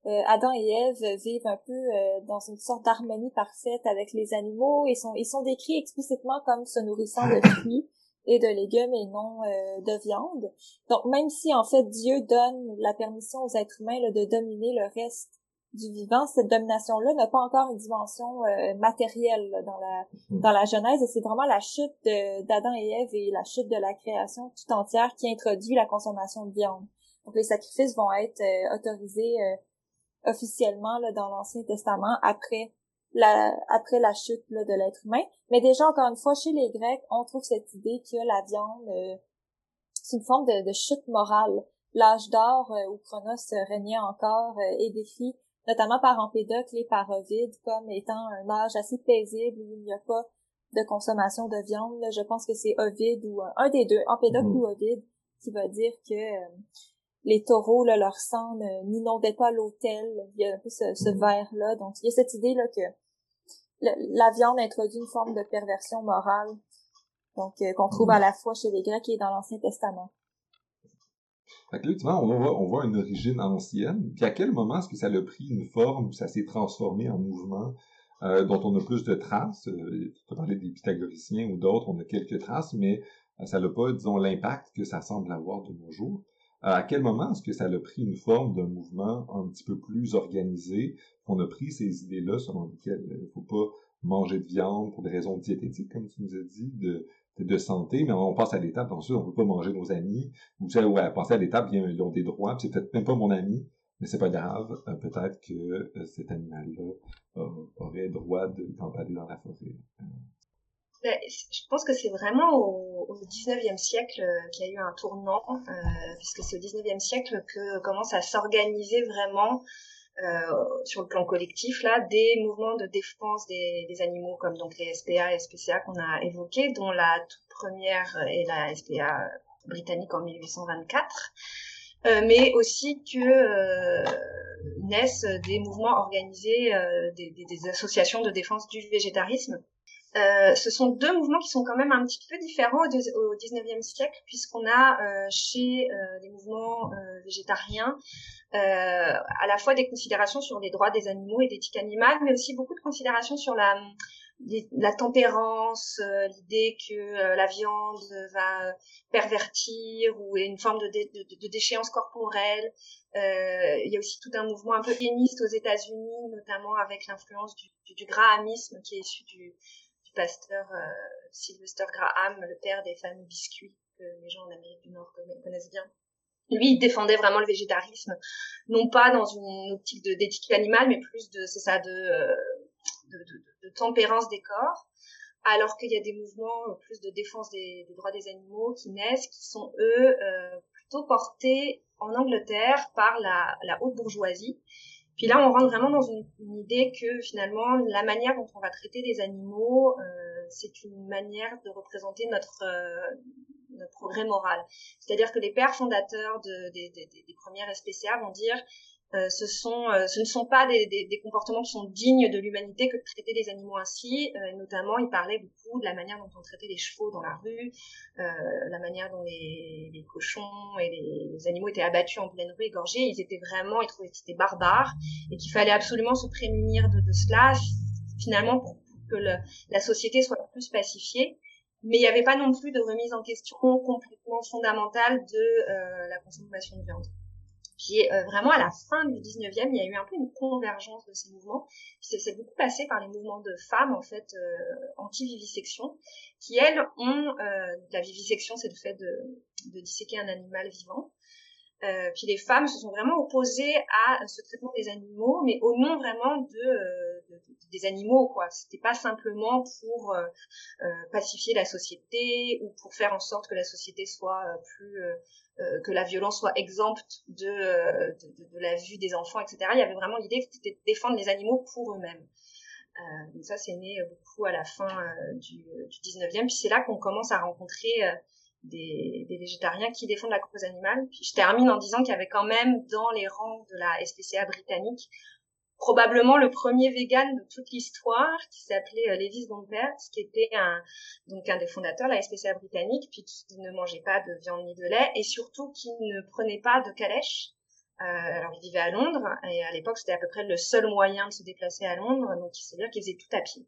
euh, Adam et Ève vivent un peu euh, dans une sorte d'harmonie parfaite avec les animaux. Ils sont, ils sont décrits explicitement comme se nourrissant de fruits et de légumes et non euh, de viande. Donc même si en fait Dieu donne la permission aux êtres humains de dominer le reste du vivant, cette domination-là n'a pas encore une dimension matérielle dans la mm-hmm. dans la Genèse. Et c'est vraiment la chute d'Adam et Ève et la chute de la création tout entière qui introduit la consommation de viande. Donc les sacrifices vont être autorisés officiellement là, dans l'Ancien Testament après la après la chute là, de l'être humain. Mais déjà encore une fois chez les Grecs, on trouve cette idée que la viande euh, c'est une forme de, de chute morale. L'âge d'or euh, où Chronos régnait encore euh, est décrit notamment par Empédocle et par Ovide comme étant un âge assez paisible où il n'y a pas de consommation de viande. Je pense que c'est Ovide ou un des deux, Empédocle mm-hmm. ou Ovide, qui va dire que les taureaux, là, leur sang n'inondait pas l'autel. Il y a un peu ce, ce verre-là. Donc, il y a cette idée-là que la viande introduit une forme de perversion morale. Donc, euh, qu'on trouve à la fois chez les Grecs et dans l'Ancien Testament. Fait que là, tu vois, on voit, on voit une origine ancienne. Puis à quel moment est-ce que ça a pris une forme, ça s'est transformé en mouvement euh, dont on a plus de traces? Euh, tu as parlé des pythagoriciens ou d'autres, on a quelques traces, mais euh, ça n'a pas, disons, l'impact que ça semble avoir de nos jours. Euh, à quel moment est-ce que ça a pris une forme d'un mouvement un petit peu plus organisé, qu'on a pris ces idées-là selon lesquelles il ne faut pas manger de viande pour des raisons diététiques, comme tu nous as dit, de, santé, mais on passe à l'étape, ensuite, on ne peut pas manger nos amis, ou ça, ouais, passer à l'étape, ils ont des droits, c'est peut-être même pas mon ami, mais c'est pas grave, euh, peut-être que euh, cet animal-là aurait droit de dans la forêt. Ben, je pense que c'est vraiment au, au 19e siècle euh, qu'il y a eu un tournant, euh, puisque c'est au 19e siècle que commence à s'organiser vraiment euh, sur le plan collectif là des mouvements de défense des, animaux comme donc les SPA et SPCA qu'on a évoqués, dont la toute première est la SPA britannique en 1824. Euh, mais aussi que naissent des mouvements organisés, des, associations de défense du végétarisme euh, ce sont deux mouvements qui sont quand même un petit peu différents au, XIXe siècle, puisqu'on a euh, chez euh, les mouvements euh, végétariens à la fois des considérations sur les droits des animaux et d'éthique animale, mais aussi beaucoup de considérations sur la, la tempérance, l'idée que la viande va pervertir ou est une forme de, de, de déchéance corporelle. il y a aussi tout un mouvement un peu féministe aux États-Unis, notamment avec l'influence du, du, du grahamisme qui est issu du, pasteur euh, Sylvester Graham, le père des fameux biscuits que les gens en Amérique du Nord connaissent bien. Lui, il défendait vraiment le végétarisme, non pas dans une optique d'éthique animale, mais plus de, c'est ça, de, euh, de, tempérance des corps alors qu'il y a des mouvements plus de défense des, droits des animaux qui naissent, qui sont eux euh, plutôt portés en Angleterre par la haute bourgeoisie, puis là, on rentre vraiment dans une, idée que finalement, la manière dont on va traiter les animaux, euh, c'est une manière de représenter notre, euh, notre progrès moral. C'est-à-dire que les pères fondateurs de, des, des, des premières SPCA vont dire euh, ce, sont, euh, ce ne sont pas des, des, des, comportements qui sont dignes de l'humanité que de traiter les animaux ainsi. Euh, notamment, il parlait beaucoup de la manière dont on traitait les chevaux dans la rue, la manière dont les, les cochons et les, animaux étaient abattus en pleine rue, égorgés. Ils étaient vraiment, ils trouvaient que c'était barbare et qu'il fallait absolument se prémunir de, de cela, finalement, pour que le, la société soit plus pacifiée mais il n'y avait pas non plus de remise en question complètement fondamentale de la consommation de viande. Puis euh, vraiment à la fin du 19e, il y a eu un peu une convergence de ces mouvements. C'est beaucoup passé par les mouvements de femmes en fait euh, anti-vivisection, qui elles ont euh, la vivisection, c'est le fait de, de disséquer un animal vivant. Euh, puis les femmes se sont vraiment opposées à ce traitement des animaux, mais au nom vraiment de, euh, de des animaux, quoi. C'était pas simplement pour euh, pacifier la société ou pour faire en sorte que la société soit plus, que la violence soit exempte de, la vue des enfants, etc. Il y avait vraiment l'idée que c'était de défendre les animaux pour eux-mêmes. Euh, donc ça, c'est né beaucoup à la fin du, du 19e. Puis c'est là qu'on commence à rencontrer des, des, végétariens qui défendent la cause animale. Puis je termine en disant qu'il y avait quand même dans les rangs de la SPCA britannique probablement le premier vegan de toute l'histoire qui s'appelait euh, Lévis Gompert, qui était un donc un des fondateurs de la SPCA britannique, puis qui ne mangeait pas de viande ni de lait et surtout qui ne prenait pas de calèche. Euh, alors il vivait à Londres et à l'époque c'était à peu près le seul moyen de se déplacer à Londres, donc c'est-à-dire qu'il faisait tout à pied.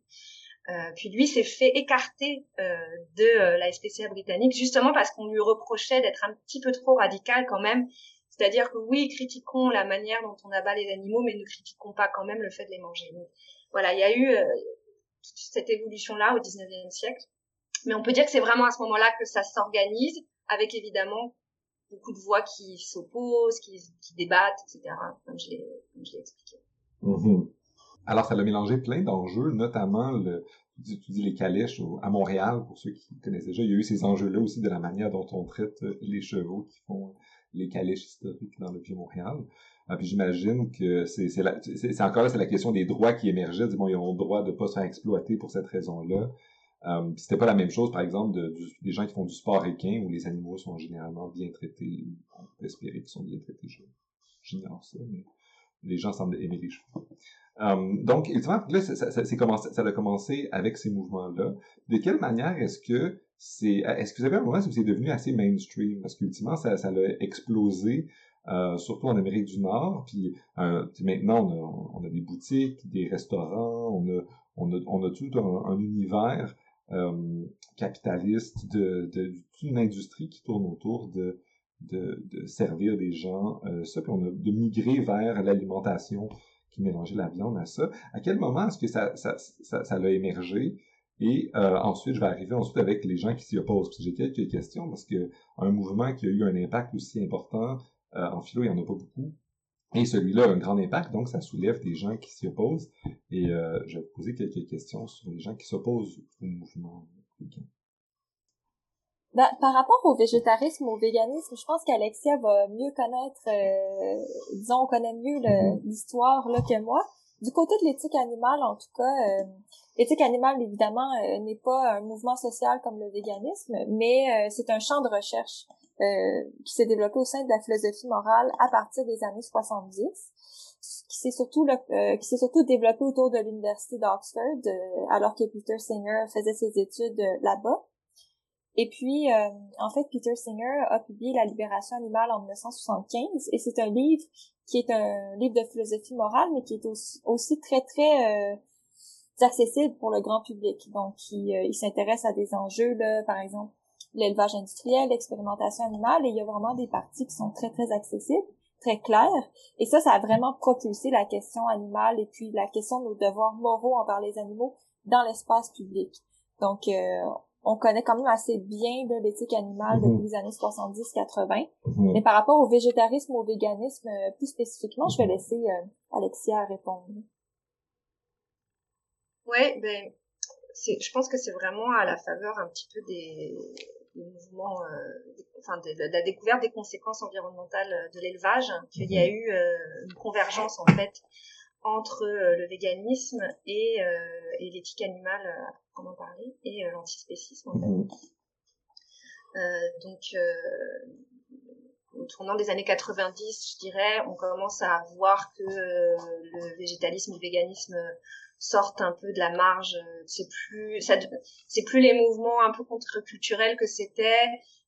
Euh, puis lui s'est fait écarter euh, de euh, la SPCA britannique justement parce qu'on lui reprochait d'être un petit peu trop radical quand même. C'est-à-dire que oui, critiquons la manière dont on abat les animaux, mais ne critiquons pas quand même le fait de les manger. Voilà, il y a eu toute cette évolution-là au 19e siècle. Mais on peut dire que c'est vraiment à ce moment-là que ça s'organise, avec évidemment beaucoup de voix qui s'opposent, qui, débattent, etc., comme je l'ai expliqué. Mm-hmm. Alors, ça a mélangé plein d'enjeux, notamment tu, dis les calèches à Montréal, pour ceux qui connaissent déjà. Il y a eu ces enjeux-là aussi de la manière dont on traite les chevaux qui font les calèches historiques dans le Vieux-Montréal. Ah, puis j'imagine que c'est, encore là, c'est la question des droits qui émergeaient. Bon, ils ont le droit de pas se faire exploiter pour cette raison-là. Euh, c'était pas la même chose, par exemple, de, des gens qui font du sport équin, où les animaux sont généralement bien traités. On peut espérer qu'ils sont bien traités. J'ignore ça, mais les gens semblent aimer les chevaux. Euh, donc, évidemment, là, ça, ça, ça a commencé avec ces mouvements-là. De quelle manière est-ce que c'est, est-ce que vous avez un moment où c'est devenu assez mainstream? Parce qu'ultimement, ça, ça a explosé, euh, surtout en Amérique du Nord. Puis euh, maintenant, on a, on a, des boutiques, des restaurants, on a, on a, on a tout un, univers euh, capitaliste de, de, toute une industrie qui tourne autour de, de, de servir des gens euh, ça, puis on a de migrer vers l'alimentation qui mélangeait la viande à ça. À quel moment est-ce que ça, ça, ça, ça a émergé? Et euh, ensuite, je vais arriver ensuite avec les gens qui s'y opposent. J'ai quelques questions parce que un mouvement qui a eu un impact aussi important euh, en philo, il n'y en a pas beaucoup. Et celui-là a un grand impact, donc ça soulève des gens qui s'y opposent. Et euh, je vais vous poser quelques questions sur les gens qui s'opposent au mouvement. Ben, par rapport au végétarisme, au véganisme, je pense qu'Alexia va mieux connaître, euh, disons, on connaît mieux mm-hmm. l'histoire là que moi. Du côté de l'éthique animale, en tout cas, euh, l'éthique animale, évidemment, euh, n'est pas un mouvement social comme le véganisme, mais c'est un champ de recherche qui s'est développé au sein de la philosophie morale à partir des années 70 qui s'est surtout qui s'est surtout développé autour de l'université d'Oxford alors que Peter Singer faisait ses études là-bas. Et puis, euh, en fait, Peter Singer a publié La libération animale en 1975, et c'est un livre qui est un livre de philosophie morale, mais qui est aussi, très, très euh, accessible pour le grand public. Donc, il, euh, il s'intéresse à des enjeux, là, par exemple, l'élevage industriel, l'expérimentation animale, et il y a vraiment des parties qui sont très, très accessibles, très claires. Et ça, ça a vraiment propulsé la question animale et puis la question de nos devoirs moraux envers les animaux dans l'espace public. Donc, euh, on connaît quand même assez bien l'éthique animale mhm. depuis les années 70-80. Mhm. Mais par rapport au végétarisme, au véganisme, euh, plus spécifiquement, je vais mhm. laisser euh, Alexia répondre. Ouais, ben, c'est, je pense que c'est vraiment à la faveur un petit peu des, des mouvements, euh, enfin de, la découverte des conséquences environnementales de l'élevage, qu'il y a eu une convergence en fait entre euh, le véganisme et, euh, et l'éthique animale, euh, comment parler, et l'antispécisme en fait. Mhm. donc au tournant des années 90, je dirais, on commence à voir que le végétalisme et le véganisme sortent un peu de la marge. C'est plus, c'est plus les mouvements un peu contre-culturels que c'était.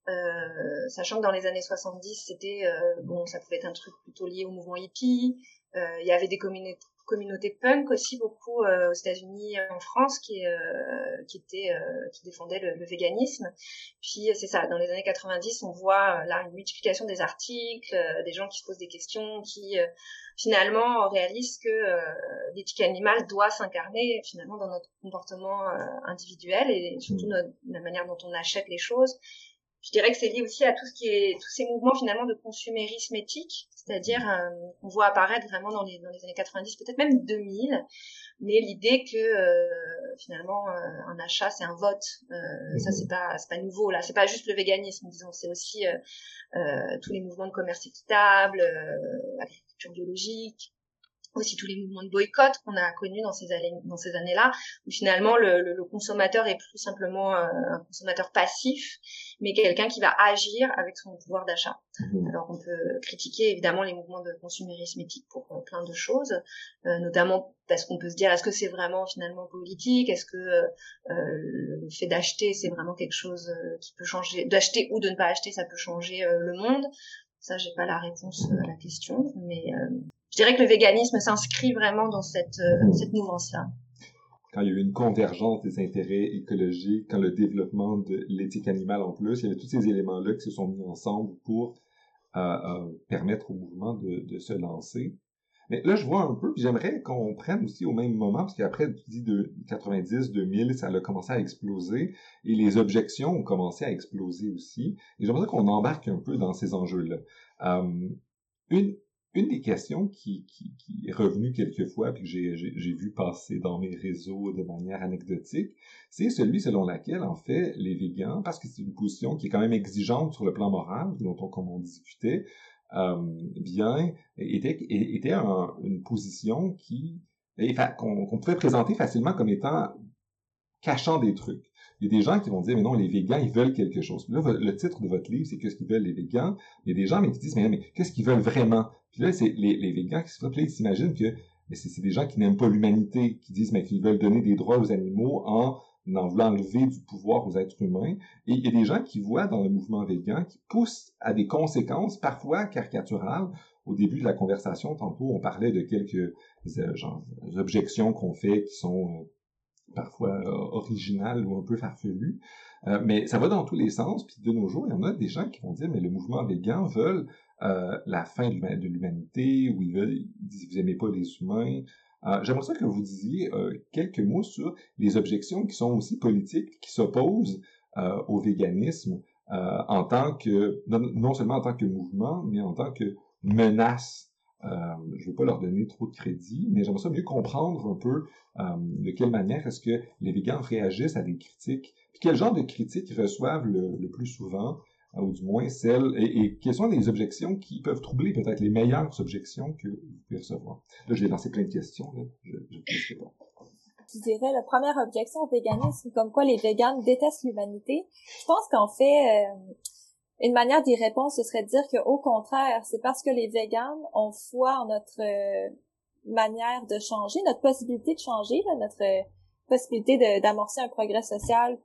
Euh, sachant que dans les années 70, c'était bon, ça pouvait être un truc plutôt lié au mouvement hippie. Il y avait des communautés communauté punk aussi beaucoup euh, aux États-Unis et en France qui euh, qui était euh, qui défendait le, véganisme. Puis c'est ça, dans les années 90, on voit là une multiplication des articles, des gens qui se posent des questions, qui finalement réalisent que l'éthique animale doit s'incarner finalement dans notre comportement individuel et surtout mmh. la manière dont on achète les choses je dirais que c'est lié aussi à tout ce qui est tous ces mouvements finalement de consumérisme éthique, c'est-à-dire euh, on voit apparaître vraiment dans les dans les années 90, peut-être même 2000, mais l'idée que euh, finalement euh, un achat c'est un vote, euh, ça c'est pas c'est pas nouveau là, c'est pas juste le véganisme disons, c'est aussi tous les mouvements de commerce équitable, l'agriculture biologique, aussi tous les mouvements de boycott qu'on a connus dans ces années dans ces années-là où finalement le, le, consommateur est plus simplement euh, un consommateur passif mais quelqu'un qui va agir avec son pouvoir d'achat. Mmh. alors on peut critiquer évidemment les mouvements de consumérisme éthique pour euh, plein de choses euh, notamment parce qu'on peut se dire est-ce que c'est vraiment finalement politique? Est-ce que euh, le fait d'acheter c'est vraiment quelque chose qui peut changer? D'acheter ou de ne pas acheter ça peut changer le monde? Ça j'ai pas la réponse à la question mais je dirais que le véganisme s'inscrit vraiment dans cette, euh, mmh. cette mouvance-là. Quand il y a eu une convergence des intérêts écologiques, quand le développement de l'éthique animale en plus, il y avait tous ces éléments-là qui se sont mis ensemble pour euh, euh, permettre au mouvement de, de, se lancer. Mais là, je vois un peu, puis j'aimerais qu'on prenne aussi au même moment, parce qu'après, tu dis de 90, 2000, ça a commencé à exploser, et les objections ont commencé à exploser aussi. Et j'aimerais qu'on embarque un peu dans ces enjeux-là. Euh, une, une des questions qui, est revenue quelquefois, puis que j'ai vu passer dans mes réseaux de manière anecdotique, c'est celui selon laquelle, en fait, les végans, parce que c'est une position qui est quand même exigeante sur le plan moral, dont on, comme on discutait, euh, bien, était, était une position qui, qu'on pouvait présenter facilement comme étant cachant des trucs. Il y a des gens qui vont dire, mais non, les végans, ils veulent quelque chose. Là, le titre de votre livre, c'est Qu'est-ce qu'ils veulent les végans? Il y a des gens mais qui disent, mais, mais qu'est-ce qu'ils veulent vraiment? Puis là, c'est les, les végans qui se ils s'imaginent que c'est des gens qui n'aiment pas l'humanité, qui disent, mais qu'ils veulent donner des droits aux animaux en en voulant enlever du pouvoir aux êtres humains. Et il y a des gens qui voient dans le mouvement végan, qui poussent à des conséquences parfois caricaturales. Au début de la conversation, tantôt, on parlait de quelques euh, genre, objections qu'on fait qui sont euh, parfois euh, original ou un peu farfelu. Euh, mais ça va dans tous les sens. Puis de nos jours, il y en a des gens qui vont dire, mais le mouvement végan veulent euh, la fin de l'humanité, ou ils veulent, ils disent, vous aimez pas les humains. J'aimerais ça que vous disiez quelques mots sur les objections qui sont aussi politiques, qui s'opposent au véganisme en tant que, non, seulement en tant que mouvement, mais en tant que menace euh, je ne veux pas leur donner trop de crédit, mais j'aimerais ça mieux comprendre un peu euh, de quelle manière est-ce que les végans réagissent à des critiques, puis quel genre de critiques ils reçoivent le, plus souvent, euh, ou du moins celles, et, quelles sont les objections qui peuvent troubler peut-être les meilleures objections que vous pouvez recevoir? Là, je vais lancer plein de questions, là. je ne sais pas je dirais, la première objection au véganisme, comme quoi les véganes détestent l'humanité. Je pense qu'en fait, une manière d'y répondre, ce serait de dire que au contraire, c'est parce que les véganes ont foi en notre euh, manière de changer, notre possibilité de changer, notre euh, possibilité d'amorcer un progrès social,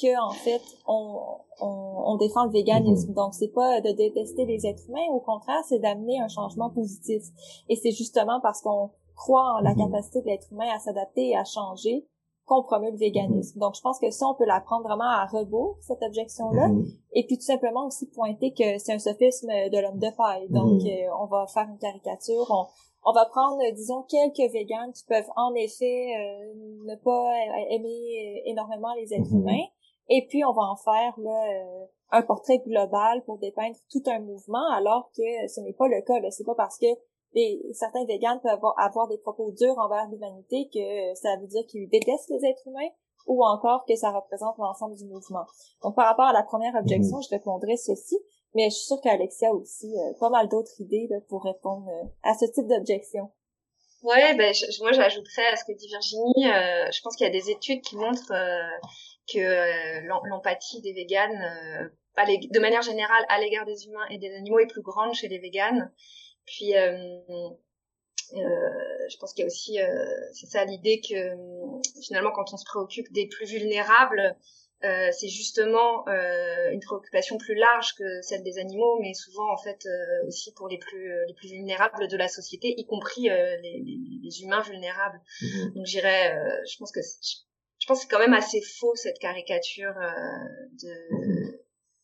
que en fait on, on, on défend le véganisme. Mm-hmm. Donc c'est pas de détester les êtres humains, au contraire, c'est d'amener un changement positif. Et c'est justement parce qu'on croit en la mm-hmm. capacité de l'être humain à s'adapter et à changer qu'on promeut le véganisme. Donc, je pense que ça, on peut la prendre vraiment à rebours, cette objection-là. Mhm. Et puis, tout simplement aussi pointer que c'est un sophisme de l'homme de paille. Donc, mhm. euh, on va faire une caricature. On, on va prendre, disons, quelques véganes qui peuvent en effet euh, ne pas aimer énormément les êtres mhm. humains. Et puis, on va en faire là, euh, un portrait global pour dépeindre tout un mouvement, alors que ce n'est pas le cas. C'est pas parce que certains véganes peuvent avoir, des propos durs envers l'humanité que ça veut dire qu'ils détestent les êtres humains ou encore que ça représente l'ensemble du mouvement. Donc par rapport à la première objection, mhm. je répondrai ceci, mais je suis sûre qu'Alexia a aussi euh, pas mal d'autres idées pour répondre euh, à ce type d'objection. Ouais, ben moi j'ajouterais à ce que dit Virginie, euh, je pense qu'il y a des études qui montrent que l'empathie des véganes, de manière générale à l'égard des humains et des animaux est plus grande chez les véganes puis, euh, euh, je pense qu'il y a aussi, euh, c'est ça l'idée que finalement, quand on se préoccupe des plus vulnérables, euh, c'est justement euh, une préoccupation plus large que celle des animaux, mais souvent en fait euh, aussi pour les plus les plus vulnérables de la société, y compris les, les, les, humains vulnérables. Mm-hmm. Donc j'irais, je pense que je pense que c'est quand même assez faux cette caricature de mm-hmm.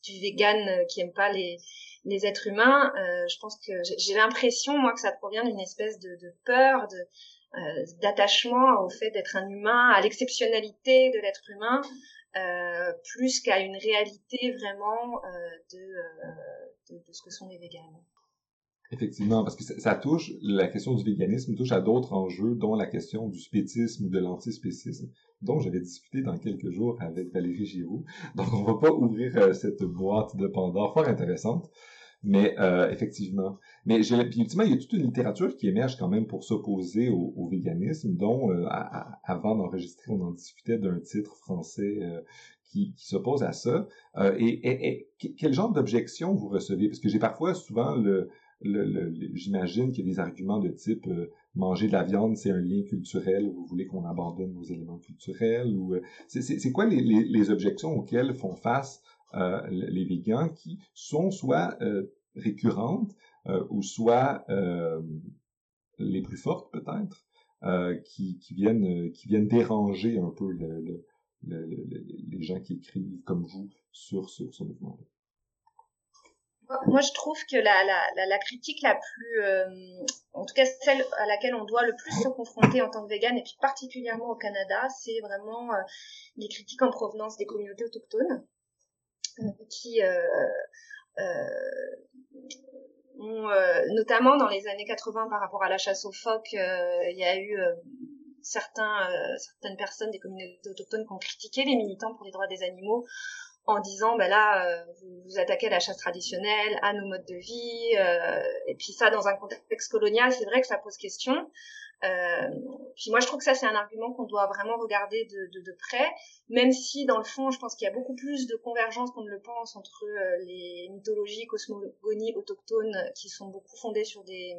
du vegan qui aime pas les les êtres humains, euh, je pense que j'ai l'impression, moi, que ça provient d'une espèce de, peur, de euh, d'attachement au fait d'être un humain, à l'exceptionnalité de l'être humain, euh, plus qu'à une réalité vraiment de, de, de, ce que sont les véganes. Effectivement, parce que ça, touche, la question du véganisme touche à d'autres enjeux, dont la question du spécisme ou de l'antispécisme, dont j'avais discuté dans quelques jours avec Valérie Giroux. Donc, on va pas ouvrir euh, cette boîte de Pandore fort intéressante. Mais euh, effectivement. Mais puis ultimement, il y a toute une littérature qui émerge quand même pour s'opposer au, véganisme, dont euh, avant d'enregistrer, on en discutait d'un titre français euh, qui, qui s'oppose à ça. Euh, et, et, quel genre d'objection vous recevez? Parce que j'ai parfois souvent le, le, le, j'imagine qu'il y a des arguments de type manger de la viande, c'est un lien culturel, vous voulez qu'on abandonne nos éléments culturels ou c'est, c'est, quoi les, les, les, objections auxquelles font face euh, les végans qui sont soit euh, récurrentes euh, ou soit les plus fortes peut-être, qui, qui, viennent qui viennent déranger un peu le, les gens qui écrivent comme vous sur, sur ce mouvement-là? Moi, je trouve que la, la, critique la plus, en tout cas celle à laquelle on doit le plus se confronter en tant que vegan, et puis particulièrement au Canada, c'est vraiment les critiques en provenance des communautés autochtones qui euh, euh, ont, euh, notamment dans les années 80 par rapport à la chasse aux phoques, il y a eu certains, certaines personnes des communautés autochtones qui ont critiqué les militants pour les droits des animaux en disant ben là vous, vous attaquez à la chasse traditionnelle, à nos modes de vie, et puis ça dans un contexte colonial, c'est vrai que ça pose question. Euh, puis moi, je trouve que ça, c'est un argument qu'on doit vraiment regarder de, près, même si, dans le fond, je pense qu'il y a beaucoup plus de convergence qu'on ne le pense entre euh, les mythologies, cosmogonies autochtones qui sont beaucoup fondées sur des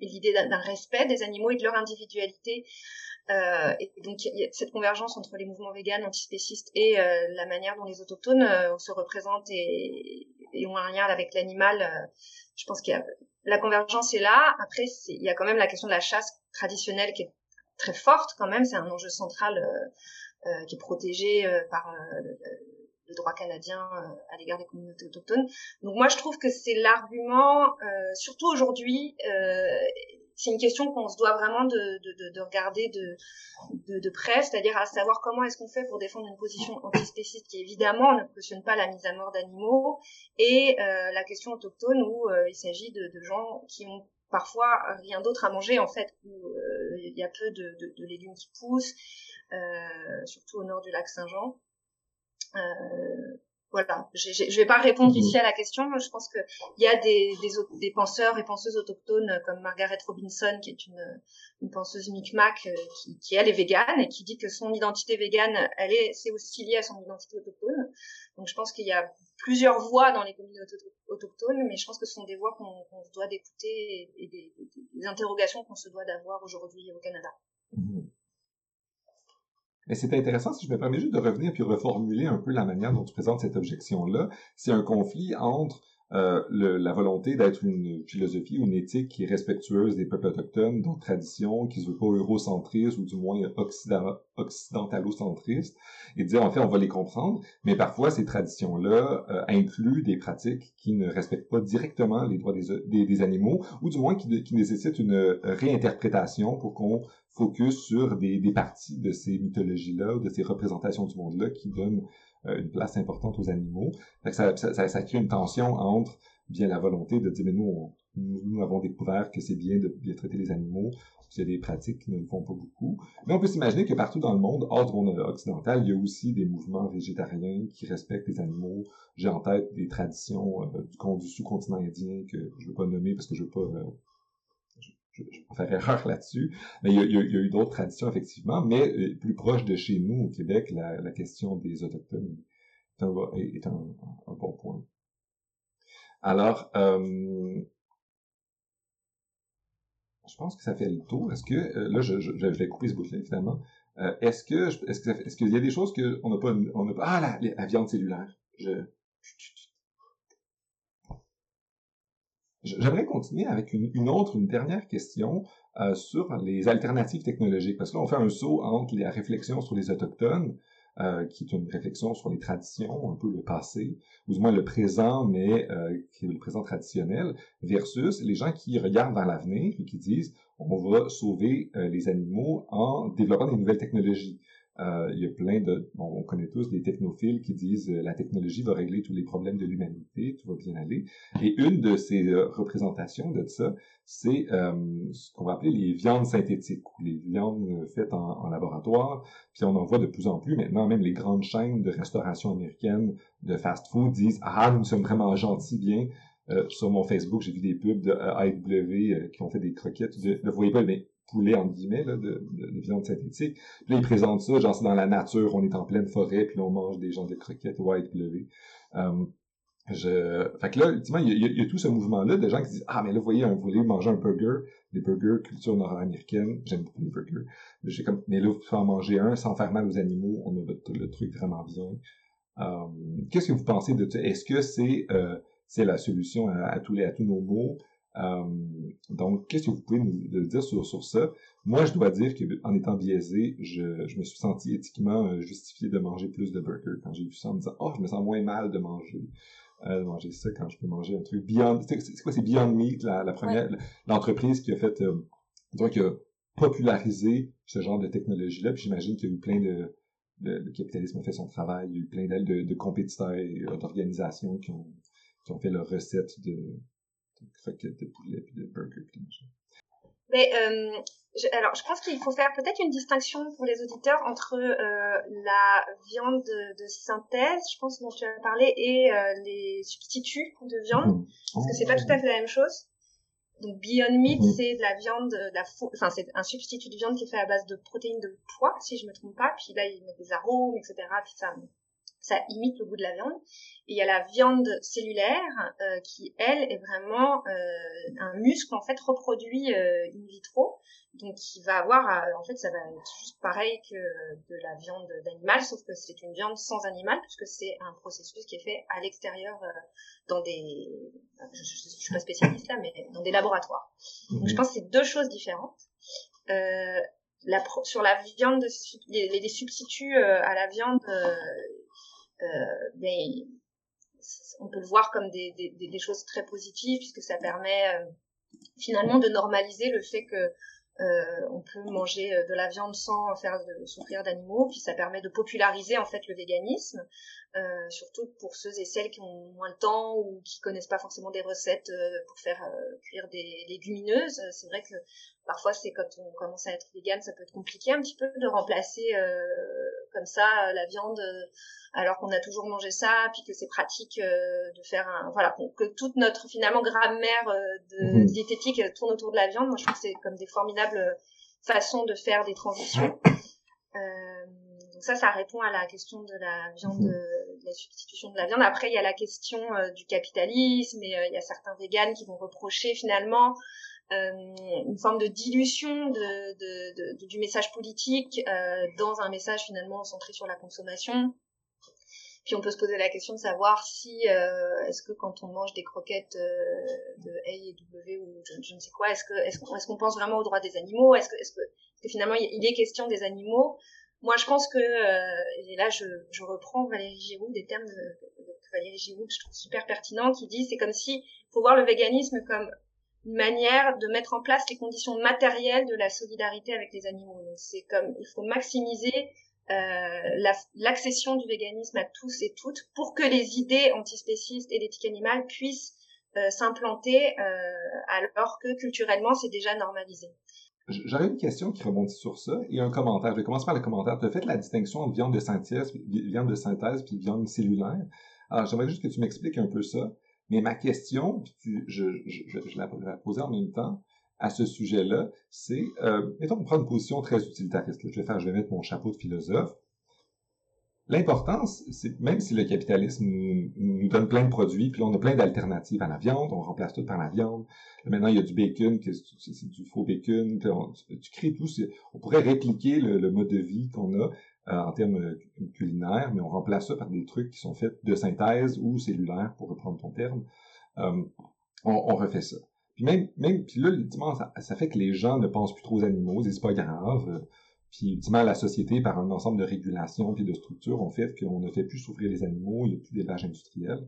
l'idée d'un respect des animaux et de leur individualité. Euh, et donc, il y a cette convergence entre les mouvements véganes, antispécistes et euh, la manière dont les autochtones euh, se représentent et, et, ont un lien avec l'animal. je pense qu'il y a la convergence est là. Après, il y a quand même la question de la chasse traditionnelle qui est très forte quand même. C'est un enjeu central euh, euh, qui est protégé euh, par le, droit canadien à l'égard des communautés autochtones. Donc moi, je trouve que c'est l'argument, surtout aujourd'hui, c'est une question qu'on se doit vraiment de, de, de regarder de, près, c'est-à-dire à savoir comment est-ce qu'on fait pour défendre une position antispéciste qui évidemment ne cautionne pas la mise à mort d'animaux, et euh, la question autochtone où euh, il s'agit de, gens qui ont parfois rien d'autre à manger en fait, où euh, il y a peu de, légumes qui poussent, euh, surtout au nord du lac Saint-Jean. Euh, voilà, je ne vais pas répondre ici à la question. Je pense qu'il y a des, des, des, penseurs et penseuses autochtones comme Margaret Robinson, qui est une, une penseuse Micmac, euh, qui, qui, elle est végane et qui dit que son identité végane, elle est, c'est aussi lié à son identité autochtone. Donc je pense qu'il y a plusieurs voix dans les communautés autochtones, mais je pense que ce sont des voix qu'on se doit d'écouter et, des, des, interrogations qu'on se doit d'avoir aujourd'hui au Canada. Mmh. Mais c'est intéressant, si je me permets juste de revenir puis reformuler un peu la manière dont tu présentes cette objection-là. C'est un conflit entre euh, le, la volonté d'être une philosophie ou une éthique qui est respectueuse des peuples autochtones, d'autres traditions, qui se veut pas eurocentriste ou du moins occident, occidentalocentriste, et dire en fait on va les comprendre, mais parfois ces traditions-là euh, incluent des pratiques qui ne respectent pas directement les droits des, des, des animaux, ou du moins qui, qui nécessitent une réinterprétation pour qu'on focus sur des, des parties de ces mythologies-là de ces représentations du monde-là qui donnent euh, une place importante aux animaux. ça, ça, ça, crée une tension entre bien la volonté de dire mais nous, nous, avons découvert que c'est bien de bien traiter les animaux, puis il y a des pratiques qui ne le font pas beaucoup. Mais on peut s'imaginer que partout dans le monde, hors du monde occidental, il y a aussi des mouvements végétariens qui respectent les animaux. J'ai en tête des traditions euh, du, sous-continent indien que je ne veux pas nommer parce que je veux pas euh, je, je peux faire erreur là-dessus. Mais il y a, eu d'autres traditions, effectivement, mais euh, plus proche de chez nous, au Québec, la, question des Autochtones est un, bon point. Alors, euh, je pense que ça fait le tour. Est-ce que, euh, là, je, je, je, vais couper ce bout-là, finalement. Euh, est-ce que, est-ce que, est-ce qu'il y a des choses qu'on n'a pas, on n'a pas, ah, la, la viande cellulaire. Je, J'aimerais continuer avec une, autre, une dernière question euh, sur les alternatives technologiques, parce que là, on fait un saut entre la réflexion sur les autochtones, euh, qui est une réflexion sur les traditions, un peu le passé, ou du moins le présent, mais euh, qui est le présent traditionnel, versus les gens qui regardent vers l'avenir et qui disent on va sauver euh, les animaux en développant des nouvelles technologies. Euh, il y a plein de... Bon, on connaît tous des technophiles qui disent euh, la technologie va régler tous les problèmes de l'humanité, tout va bien aller. Et une de ces euh, représentations de ça, c'est ce qu'on va appeler les viandes synthétiques, ou les viandes faites en, en, laboratoire. Puis on en voit de plus en plus maintenant, même les grandes chaînes de restauration américaine, de fast-food disent « Ah, nous sommes vraiment gentils, bien, sur mon Facebook, j'ai vu des pubs de qui ont fait des croquettes de, vous voyez pas, mais poulet en guillemets de, de, viande synthétique. Puis là, ils présentent ça, genre c'est dans la nature, on est en pleine forêt, puis là, on mange des gens de croquettes ou AEW. Je... Fait que là, ultimement, il y, a, y a tout ce mouvement-là de gens qui disent Ah, mais là, vous voyez, vous voulez manger un burger, des burgers culture nord-américaine, j'aime beaucoup les burgers. Mais là, vous pouvez en manger un sans faire mal aux animaux, on a le, truc vraiment bien. Euh, Qu'est-ce que vous pensez de ça? Est-ce que c'est euh, c'est la solution à, tous les à tous nos maux? Euh, donc, qu'est-ce que vous pouvez nous dire sur, sur ça? Moi, je dois dire qu'en étant biaisé, je, je me suis senti éthiquement euh, justifié de manger plus de burgers quand j'ai vu ça en me disant, oh, je me sens moins mal de manger euh, manger ça quand je peux manger un truc Beyond. C'est quoi, c'est Beyond Meat, la, la première, l'entreprise qui a fait, euh, donc qui a popularisé ce genre de technologie-là. Puis j'imagine qu'il y a eu plein de, le capitalisme a fait son travail. Il y a eu plein de, de compétiteurs et euh, d'organisations qui ont, qui ont fait leurs recettes de, de croquettes de poulet puis de burgers puis de Mais euh, je, alors, je pense qu'il faut faire peut-être une distinction pour les auditeurs entre euh, la viande de, de, synthèse, je pense dont tu as parlé, et euh, les substituts de viande, parce que c'est pas tout à fait la même chose. Donc Beyond Meat, mhm. c'est de la viande, de la enfin c'est un substitut de viande qui est fait à base de protéines de pois, si je me trompe pas. Puis là, il met des arômes, etc. Puis ça, ça imite le goût de la viande. Et il y a la viande cellulaire euh, qui, elle, est vraiment euh, un muscle en fait reproduit euh, in vitro donc il va avoir, euh, en fait, ça va être juste pareil que de la viande d'animal, sauf que c'est une viande sans animal, puisque c'est un processus qui est fait à l'extérieur, euh, dans des, je, je, suis pas spécialiste là, mais dans des laboratoires. Donc je mhm. pense que c'est deux choses différentes. Euh, la, sur la viande, les, les substituts euh, à la viande, ben, on peut le voir comme des, choses très positives, puisque ça permet finalement de normaliser le fait que euh, on peut manger euh, de la viande sans faire souffrir d'animaux, puis ça permet de populariser en fait le véganisme, euh, surtout pour ceux et celles qui ont moins le temps ou qui connaissent pas forcément des recettes pour faire cuire des légumineuses. C'est vrai que parfois c'est quand on commence à être vegan, ça peut être compliqué un petit peu de remplacer comme ça la viande alors qu'on a toujours mangé ça, puis que c'est pratique euh, de faire un, voilà, que toute notre finalement grammaire euh, de mhm. diététique tourne autour de la viande. Moi, je trouve que c'est comme des formidables façons de faire des transitions. Euh, donc ça, ça répond à la question de la viande, mhm. de, la substitution de la viande. Après, il y a la question du capitalisme et il y a certains véganes qui vont reprocher finalement une forme de dilution de, de, de, du message politique dans un message finalement centré sur la consommation. Puis on peut se poser la question de savoir si euh, est-ce que quand on mange des croquettes euh, de A et W ou je, ne sais quoi, est-ce que est-ce qu'on est qu'on pense vraiment aux droits des animaux? Est-ce que est-ce que, est que, finalement il est question des animaux Moi je pense que euh, et là je, je reprends Valérie Giroud des termes de, Valérie Giroud que je trouve super pertinent qui dit c'est comme si faut voir le véganisme comme une manière de mettre en place les conditions matérielles de la solidarité avec les animaux. C'est comme il faut maximiser euh, l'accession du véganisme à tous et toutes pour que les idées antispécistes et d'éthique animale puissent euh, s'implanter euh, alors que culturellement c'est déjà normalisé. J'aurais une question qui rebondit sur ça et un commentaire. Je vais commencer par le commentaire. Tu as fait la distinction entre viande de synthèse, viande de synthèse puis viande cellulaire. Alors, j'aimerais juste que tu m'expliques un peu ça. Mais ma question, je, la, poser en même temps, à ce sujet-là, c'est, euh, mettons qu'on prend une position très utilitariste. Je vais faire, je vais mettre mon chapeau de philosophe. L'importance, c'est même si le capitalisme nous, donne plein de produits, puis on a plein d'alternatives à la viande, on remplace tout par la viande. maintenant il y a du bacon, c'est du faux bacon, tu crées tout. On pourrait répliquer le, mode de vie qu'on a en termes euh, culinaires, mais on remplace ça par des trucs qui sont faits de synthèse ou cellulaires, pour reprendre ton terme. Euh, on, on refait ça. Puis même, même puis là, ultimement, ça, fait que les gens ne pensent plus trop aux animaux, c'est pas grave. Puis ultimement, la société, par un ensemble de régulations puis de structures, ont fait qu'on ne fait plus souffrir les animaux, il n'y a plus d'élevage industriel.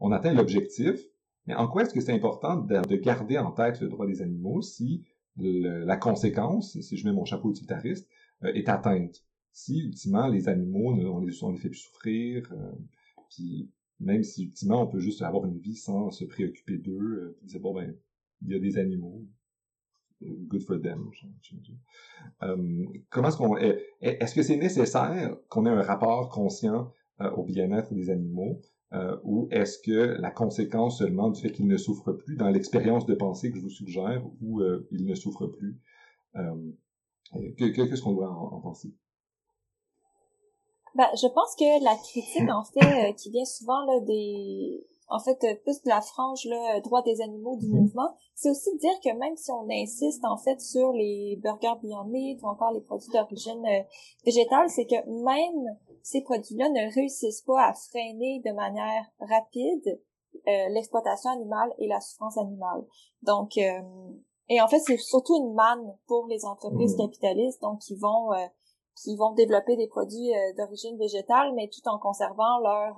On atteint l'objectif, mais en quoi est-ce que c'est important de, garder en tête le droit des animaux si la conséquence, si je mets mon chapeau utilitariste, euh, est atteinte? Si ultimement les animaux, on les, on les fait plus souffrir, euh, puis même si ultimement on peut juste avoir une vie sans se préoccuper d'eux, euh, dire bon ben il y a des animaux. Good for them. Euh, comment est-ce qu'on est, est-ce que c'est nécessaire qu'on ait un rapport conscient euh, au bien-être des animaux euh, ou est-ce que la conséquence seulement du fait qu'il ne souffre plus dans l'expérience de pensée que je vous suggère, ou euh, il ne souffre plus? Qu'est-ce qu'on doit en, penser? Ben, je pense que la critique, en fait, qui vient souvent là, des, en fait, euh, plus de la frange là, droit des animaux du mhm. mouvement, c'est aussi de dire que même si on insiste en fait sur les burgers Beyond Meat ou encore les produits d'origine euh, végétale, c'est que même ces produits-là ne réussissent pas à freiner de manière rapide euh, l'exploitation animale et la souffrance animale. Donc, et en fait, c'est surtout une manne pour les entreprises mhm. capitalistes, donc qui vont qui vont développer des produits d'origine végétale, mais tout en conservant leur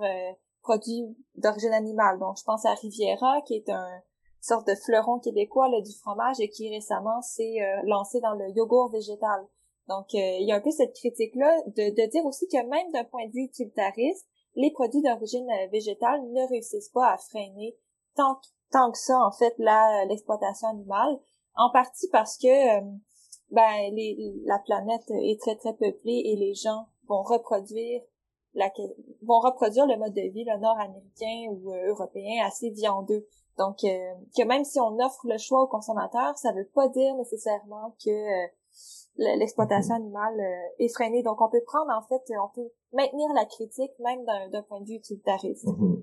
produits d'origine animale. Donc, je pense à Riviera, qui est un sorte de fleuron québécois là, du fromage et qui récemment s'est euh, lancé dans le yogourt végétal. Donc, euh, il y a un peu cette critique-là de, de dire aussi que même d'un point de vue utilitariste, les produits d'origine euh, végétale ne réussissent pas à freiner tant, tant que ça, en fait, l'exploitation animale, en partie parce que ben, les, la planète est très, très peuplée et les gens vont reproduire vont reproduire le mode de vie le nord-américain ou euh, européen assez viandeux. Donc, euh, que même si on offre le choix aux consommateurs, ça veut pas dire nécessairement que euh, l'exploitation mm-hmm. animale est freinée. Donc, on peut prendre, en fait, on peut maintenir la critique même d'un point de vue utilitariste. Mm-hmm.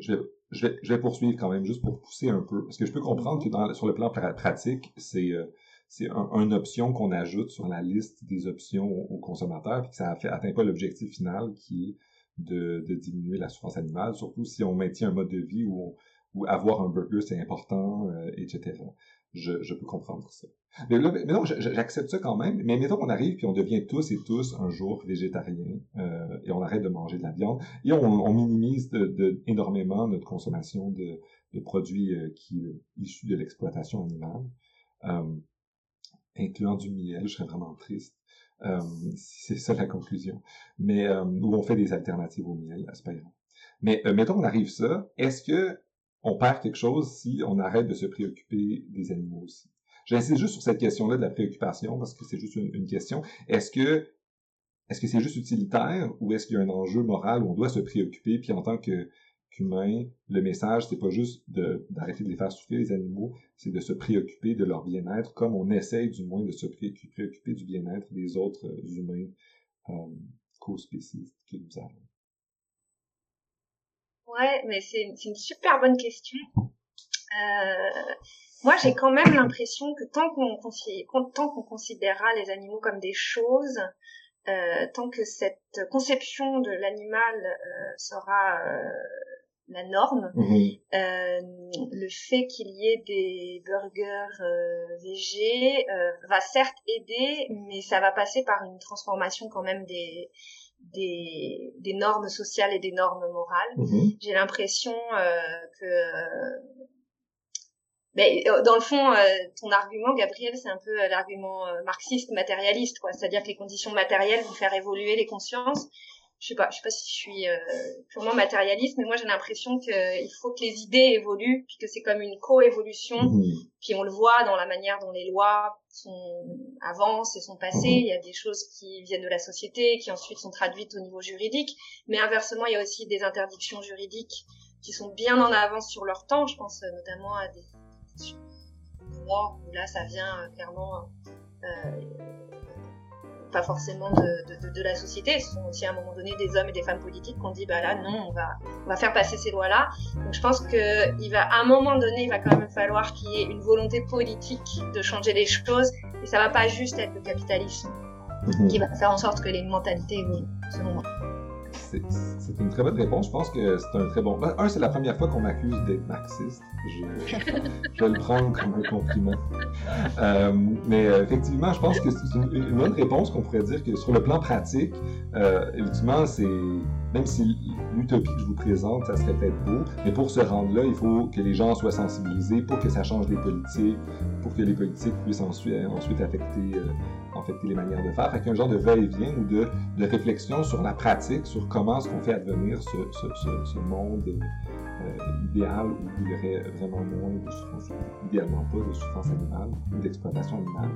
Je vais, poursuivre quand même, juste pour pousser un peu, parce que je peux comprendre que sur le plan pratique, c'est c'est une option qu'on ajoute sur la liste des options aux, consommateurs, puis que ça n'atteint pas l'objectif final qui est de, diminuer la souffrance animale, surtout si on maintient un mode de vie où, avoir un burger c'est important, euh, etc. Je, peux comprendre ça. Mais, là, mais non, j'accepte ça quand même. Mais mettons qu'on arrive puis on devient tous et tous un jour végétariens euh, et on arrête de manger de la viande et on, minimise de, énormément notre consommation de, produits euh, qui issus de l'exploitation animale incluant du miel, je serais vraiment triste. Euh, c'est ça la conclusion. Mais euh, où on fait des alternatives au miel, grave. Mais euh, mettons on arrive ça, est-ce que on perd quelque chose si on arrête de se préoccuper des animaux aussi? J'insiste juste sur cette question-là de la préoccupation parce que c'est juste une, question. Est-ce que est-ce que c'est juste utilitaire ou est-ce qu'il y a un enjeu moral où on doit se préoccuper puis en tant que qu'humain, le message, c'est pas juste d'arrêter de, les faire souffrir, les animaux, c'est de se préoccuper de leur bien-être, comme on essaye du moins de se préoccuper du bien-être des autres euh, humains euh, co-spécistes que nous avons. Ouais, mais c'est une super bonne question. Euh, moi, j'ai quand même l'impression que tant qu'on tant qu'on considérera les animaux comme des choses, euh, tant que cette conception de l'animal euh, sera la norme. Mhm. Le fait qu'il y ait des burgers végés va certes aider, mais ça va passer par une transformation quand même des des, des normes sociales et des normes morales. Mhm. J'ai l'impression euh, que mais euh, dans le fond, ton argument, Gabriel, c'est un peu l'argument marxiste matérialiste, quoi. C'est-à-dire que les conditions matérielles vont faire évoluer les consciences je sais pas, je sais pas si je suis euh, purement matérialiste, mais moi j'ai l'impression qu'il euh, faut que les idées évoluent, puis que c'est comme une coévolution, mmh. puis on le voit dans la manière dont les lois sont avancent et sont passées. Mmh. Il y a des choses qui viennent de la société, qui ensuite sont traduites au niveau juridique, mais inversement il y a aussi des interdictions juridiques qui sont bien en avance sur leur temps. Je pense euh, notamment à des où là ça vient clairement euh, pas forcément de, de, de, la société. Ce sont aussi à un moment donné des hommes et des femmes politiques qui ont dit bah là non, on va, on va faire passer ces lois-là. Donc je pense que il va à un moment donné, il va quand même falloir qu'il y ait une volonté politique de changer les choses et ça va pas juste être le capitalisme qui va faire en sorte que les mentalités évoluent, selon moi. C'est une très bonne réponse. Je pense que c'est un très bon. Un, c'est la première fois qu'on m'accuse d'être marxiste. Je, je, vais le prendre comme un compliment. Euh, mais euh, effectivement, je pense que c'est une, bonne réponse qu'on pourrait dire que sur le plan pratique, euh, effectivement, c'est même si l'utopie que je vous présente, ça serait peut-être beau, mais pour se rendre là, il faut que les gens soient sensibilisés pour que ça change les politiques, pour que les politiques puissent ensuite, ensuite affecter en fait, les manières de faire. Fait qu'il y a un genre de va-et-vient ou de, de, réflexion sur la pratique, sur comment est-ce qu'on fait advenir ce, ce, ce, ce monde idéal où il y aurait vraiment moins de souffrance, idéalement pas de souffrance animale ou d'exploitation animale.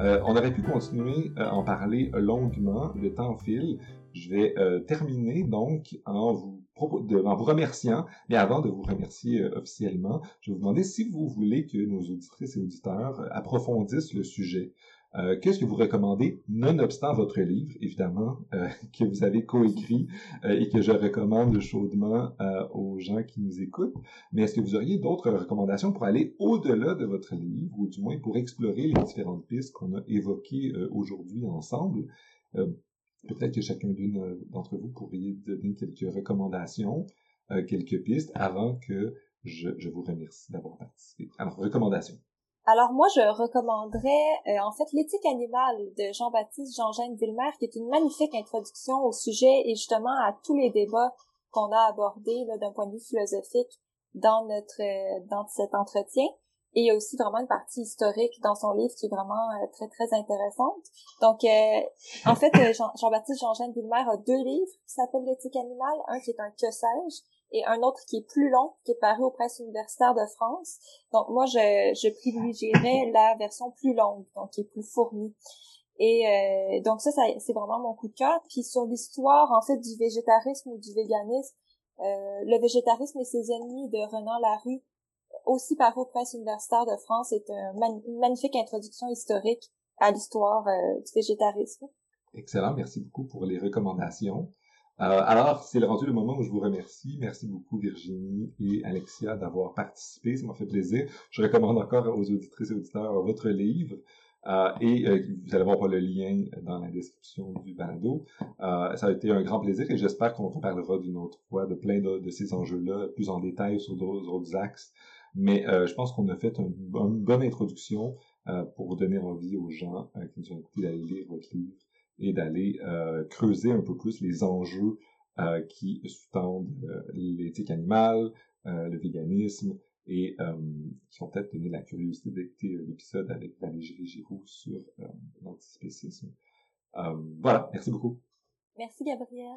Euh, on aurait pu continuer à en parler longuement, le temps file. Je vais euh, terminer donc en vous, remerciant, mais avant de vous remercier euh, officiellement, je vais vous demander si vous voulez que nos auditrices et auditeurs approfondissent le sujet. Euh, qu'est-ce que vous recommandez, nonobstant votre livre, évidemment, euh, que vous avez coécrit euh, et que je recommande chaudement aux gens qui nous écoutent. Mais est-ce que vous auriez d'autres recommandations pour aller au-delà de votre livre, ou du moins pour explorer les différentes pistes qu'on a évoquées aujourd'hui ensemble? Peut-être que chacun d'une d'entre vous pourriez donner quelques recommandations, quelques pistes, avant que je, je vous remercie d'avoir participé. Alors, recommandations. Alors moi, je recommanderais euh, en fait l'éthique animale de Jean-Baptiste Jean-Jean Villemer, qui est une magnifique introduction au sujet et justement à tous les débats qu'on a abordés d'un point de vue philosophique dans notre euh, dans cet entretien. Et il y a aussi vraiment une partie historique dans son livre qui est vraiment euh, très très intéressante. Donc en fait, Jean-Baptiste Jean-Jean Villemer a deux livres qui s'appellent l'éthique animale, un qui est un que sais-je et un autre qui est plus long, qui est paru aux presses universitaires de France. Donc moi, je, je privilégierais la version plus longue, donc qui est plus fournie. Et euh, donc ça, ça c'est vraiment mon coup de cœur. Puis sur l'histoire, en fait, du végétarisme ou du véganisme, euh, le végétarisme et ses ennemis de Renan Larue, aussi paru aux presses universitaires de France, est une magnifique introduction historique à l'histoire euh, du végétarisme. Excellent, merci beaucoup pour les recommandations. Euh, alors, c'est rendu le moment où je vous remercie. Merci beaucoup Virginie et Alexia d'avoir participé. Ça m'a fait plaisir. Je recommande encore aux auditrices et auditeurs votre livre. Euh, et vous allez voir le lien dans la description du balado. ça a été un grand plaisir et j'espère qu'on parlera d'une autre fois de plein de, ces enjeux-là, plus en détail sur d'autres axes. Mais je pense qu'on a fait une, bonne introduction pour vous donner envie aux gens qui nous ont écoutés d'aller lire votre livre et d'aller euh, creuser un peu plus les enjeux euh, qui sous-tendent euh, l'éthique animale, le véganisme, et qui ont peut-être donné la curiosité d'écouter l'épisode avec Valérie Giroux sur l'antispécisme. voilà, merci beaucoup. Merci Gabriel.